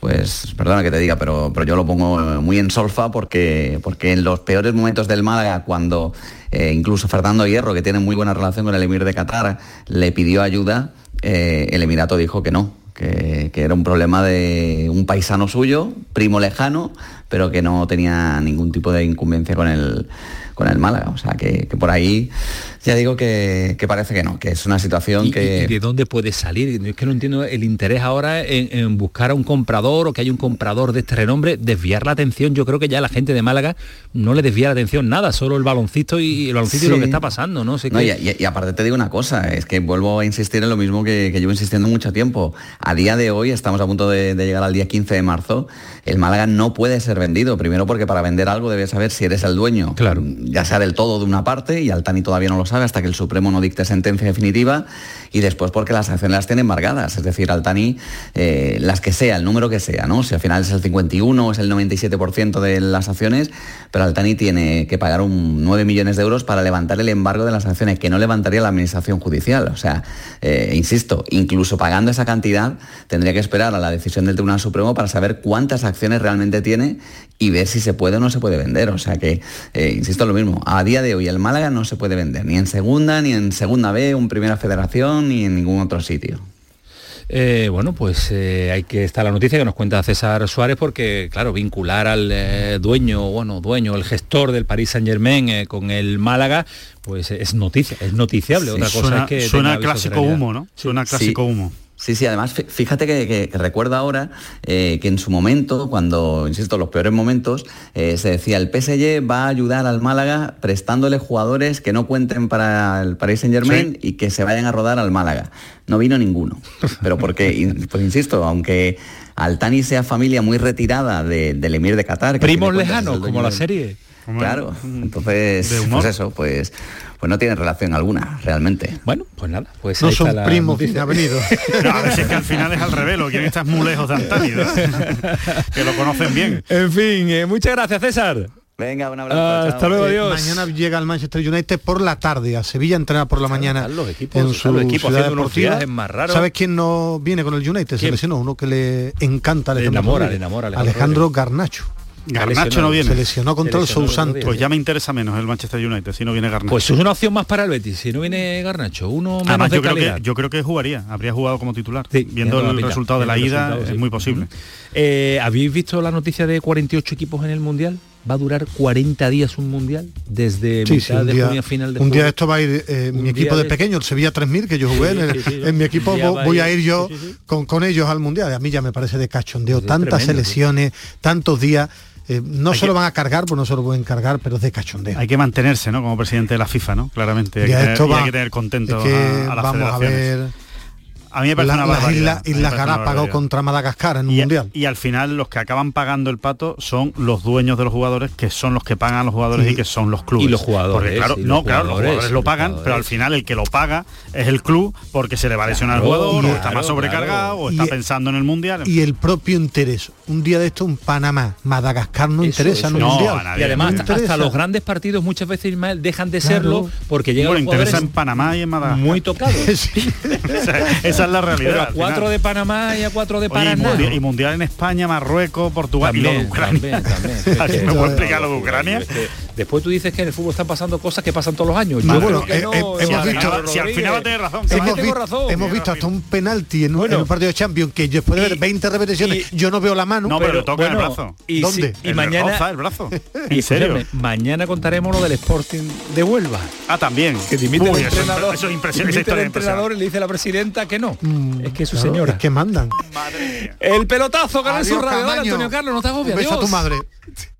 [SPEAKER 14] pues perdona que te diga, pero, pero yo lo pongo muy en solfa porque, porque en los peores momentos del Málaga, cuando eh, incluso Fernando Hierro, que tiene muy buena relación con el Emir de Qatar, le pidió ayuda, eh, el Emirato dijo que no, que, que, era un problema de un paisano suyo, primo lejano, pero que no tenía ningún tipo de incumbencia con el, con el Málaga. O sea, que por ahí ya digo que, parece que no, que es una situación que...
[SPEAKER 1] ¿Y de dónde puede salir? Es que no entiendo el interés ahora en, buscar a un comprador o que hay un comprador de este renombre, desviar la atención. Yo creo que ya la gente de Málaga no le desvía la atención nada, solo el baloncito y el baloncito y lo que está pasando, ¿no?
[SPEAKER 14] Sé y, aparte te digo una cosa, es que vuelvo a insistir en lo mismo que, llevo insistiendo mucho tiempo. A día de hoy, estamos a punto de, de llegar al día 15 de marzo, el Málaga no puede ser vendido, primero porque para vender algo debes saber si eres el dueño,
[SPEAKER 1] claro.
[SPEAKER 14] ya sea del todo de una parte, y Altani todavía no lo sabe hasta que el Supremo no dicte sentencia definitiva y después porque las acciones las tienen embargadas, es decir, Altani, eh, las que sea, el número que sea, ¿no? Si al final es el 51 o es el 97% de las acciones, pero Altani tiene que pagar un 9 millones de euros para levantar el embargo de las acciones, que no levantaría la administración judicial. O sea, eh, insisto, incluso pagando esa cantidad, tendría que esperar a la decisión del Tribunal Supremo para saber cuántas acciones realmente tiene y ver si se puede o no se puede vender. O sea que, eh, insisto, lo mismo, a día de hoy el Málaga no se puede vender, ni en segunda, ni en segunda B, un primera federación, ni en ningún otro sitio.
[SPEAKER 1] Eh, bueno, pues eh, hay que estar la noticia que nos cuenta César Suárez porque, claro, vincular al dueño, bueno, dueño, el gestor del Paris Saint Germain con el Málaga, pues es noticia, es noticiable. Otra cosa
[SPEAKER 3] suena,
[SPEAKER 1] es que
[SPEAKER 3] suena clásico humo, ¿no? Suena clásico humo.
[SPEAKER 14] Sí, sí, además fíjate que, recuerdo ahora eh, que en su momento, cuando, insisto, los peores momentos, eh, se decía el PSG va a ayudar al Málaga prestándole jugadores que no cuenten para el Paris Saint Germain y que se vayan a rodar al Málaga. No vino ninguno. Pero porque, pues insisto, aunque Altani sea familia muy retirada del emir de Qatar.
[SPEAKER 1] Primos lejanos, como la serie.
[SPEAKER 14] Claro, entonces, pues eso, pues pues no tienen relación alguna, realmente.
[SPEAKER 1] Bueno, pues nada, pues
[SPEAKER 2] no son primos ha venido.
[SPEAKER 3] No, a ver si es que al final es al revés, quién estás muy lejos de Antonio, que lo conocen bien.
[SPEAKER 1] En fin, eh, muchas gracias, César.
[SPEAKER 14] Venga, un abrazo.
[SPEAKER 1] hasta luego, adiós.
[SPEAKER 2] Mañana llega el Manchester United por la tarde, a Sevilla entrena por la mañana
[SPEAKER 1] los equipos,
[SPEAKER 2] en su
[SPEAKER 1] los equipos
[SPEAKER 2] ciudad deportiva.
[SPEAKER 1] Más raros.
[SPEAKER 2] ¿Sabes quién no viene con el United? Se lesionó uno que le encanta,
[SPEAKER 1] le enamora, le enamora,
[SPEAKER 2] Alejandro Garnacho.
[SPEAKER 3] Garnacho no viene.
[SPEAKER 2] Se lesionó contra el Southampton.
[SPEAKER 3] Pues ya me interesa menos el Manchester United si no viene Garnacho.
[SPEAKER 1] Pues es una opción más para el Betis, si no viene Garnacho. Uno menos
[SPEAKER 3] yo, creo que, yo creo que jugaría, habría jugado como titular. Viendo el resultado de la ida, es muy posible.
[SPEAKER 1] Eh, ¿Habéis visto la noticia de 48 equipos en el Mundial? va a durar 40 días un mundial desde mitad de junio a final de
[SPEAKER 2] un día esto va a ir eh, mi equipo de pequeño el Sevilla 3000 que yo jugué en, mi equipo voy a ir yo con, con ellos al mundial a mí ya me parece de cachondeo tantas selecciones tantos días eh, no se lo van a cargar, pues no se lo pueden cargar, pero es de cachondeo.
[SPEAKER 3] Hay que mantenerse, ¿no? Como presidente de la FIFA, ¿no? Claramente. Hay, que tener, hay que tener contento a, las
[SPEAKER 2] vamos a ver a mí me parece la, Islas, Galápagos contra Madagascar en un mundial.
[SPEAKER 3] Y al final los que acaban pagando el pato son los dueños de los jugadores, que son los que pagan a los jugadores y que son los clubes.
[SPEAKER 1] Y los jugadores.
[SPEAKER 3] claro, no, claro, los jugadores lo pagan, pero al final el que lo paga es el club porque se le va a lesionar al jugador, o está más sobrecargado, o está pensando en el mundial.
[SPEAKER 2] Y el propio interés. Un día de esto, un Panamá, Madagascar no interesa en un mundial.
[SPEAKER 1] y además hasta los grandes partidos muchas veces dejan de serlo porque llegan
[SPEAKER 3] bueno, interesa en Panamá y en Madagascar.
[SPEAKER 1] Muy tocados.
[SPEAKER 3] esa es la realidad.
[SPEAKER 1] a cuatro de Panamá y a cuatro de Paraná.
[SPEAKER 3] y, mundial, en España, Marruecos, Portugal y lo de Ucrania. También, ¿Me puedo explicar lo de Ucrania?
[SPEAKER 1] Después tú dices que en el fútbol están pasando cosas que pasan todos los años.
[SPEAKER 2] Yo bueno, eh, eh, hemos
[SPEAKER 3] visto, si al final va a tener razón.
[SPEAKER 2] Hemos, visto hasta un penalti en, un partido de Champions que después de ver 20 repeticiones yo no veo la mano.
[SPEAKER 3] No, pero, toca el brazo.
[SPEAKER 1] Y
[SPEAKER 2] ¿Dónde?
[SPEAKER 1] y mañana
[SPEAKER 3] el brazo.
[SPEAKER 1] ¿En serio? Mañana contaremos lo del Sporting de Huelva.
[SPEAKER 3] Ah, también.
[SPEAKER 1] Que dimite el entrenador.
[SPEAKER 3] Eso, es impresionante.
[SPEAKER 1] el entrenador y le dice la presidenta que no. Mm, es que su señora.
[SPEAKER 2] Es que mandan.
[SPEAKER 1] El pelotazo, Canal su Radio. Antonio Carlos, no te agobies.
[SPEAKER 2] Beso a tu madre.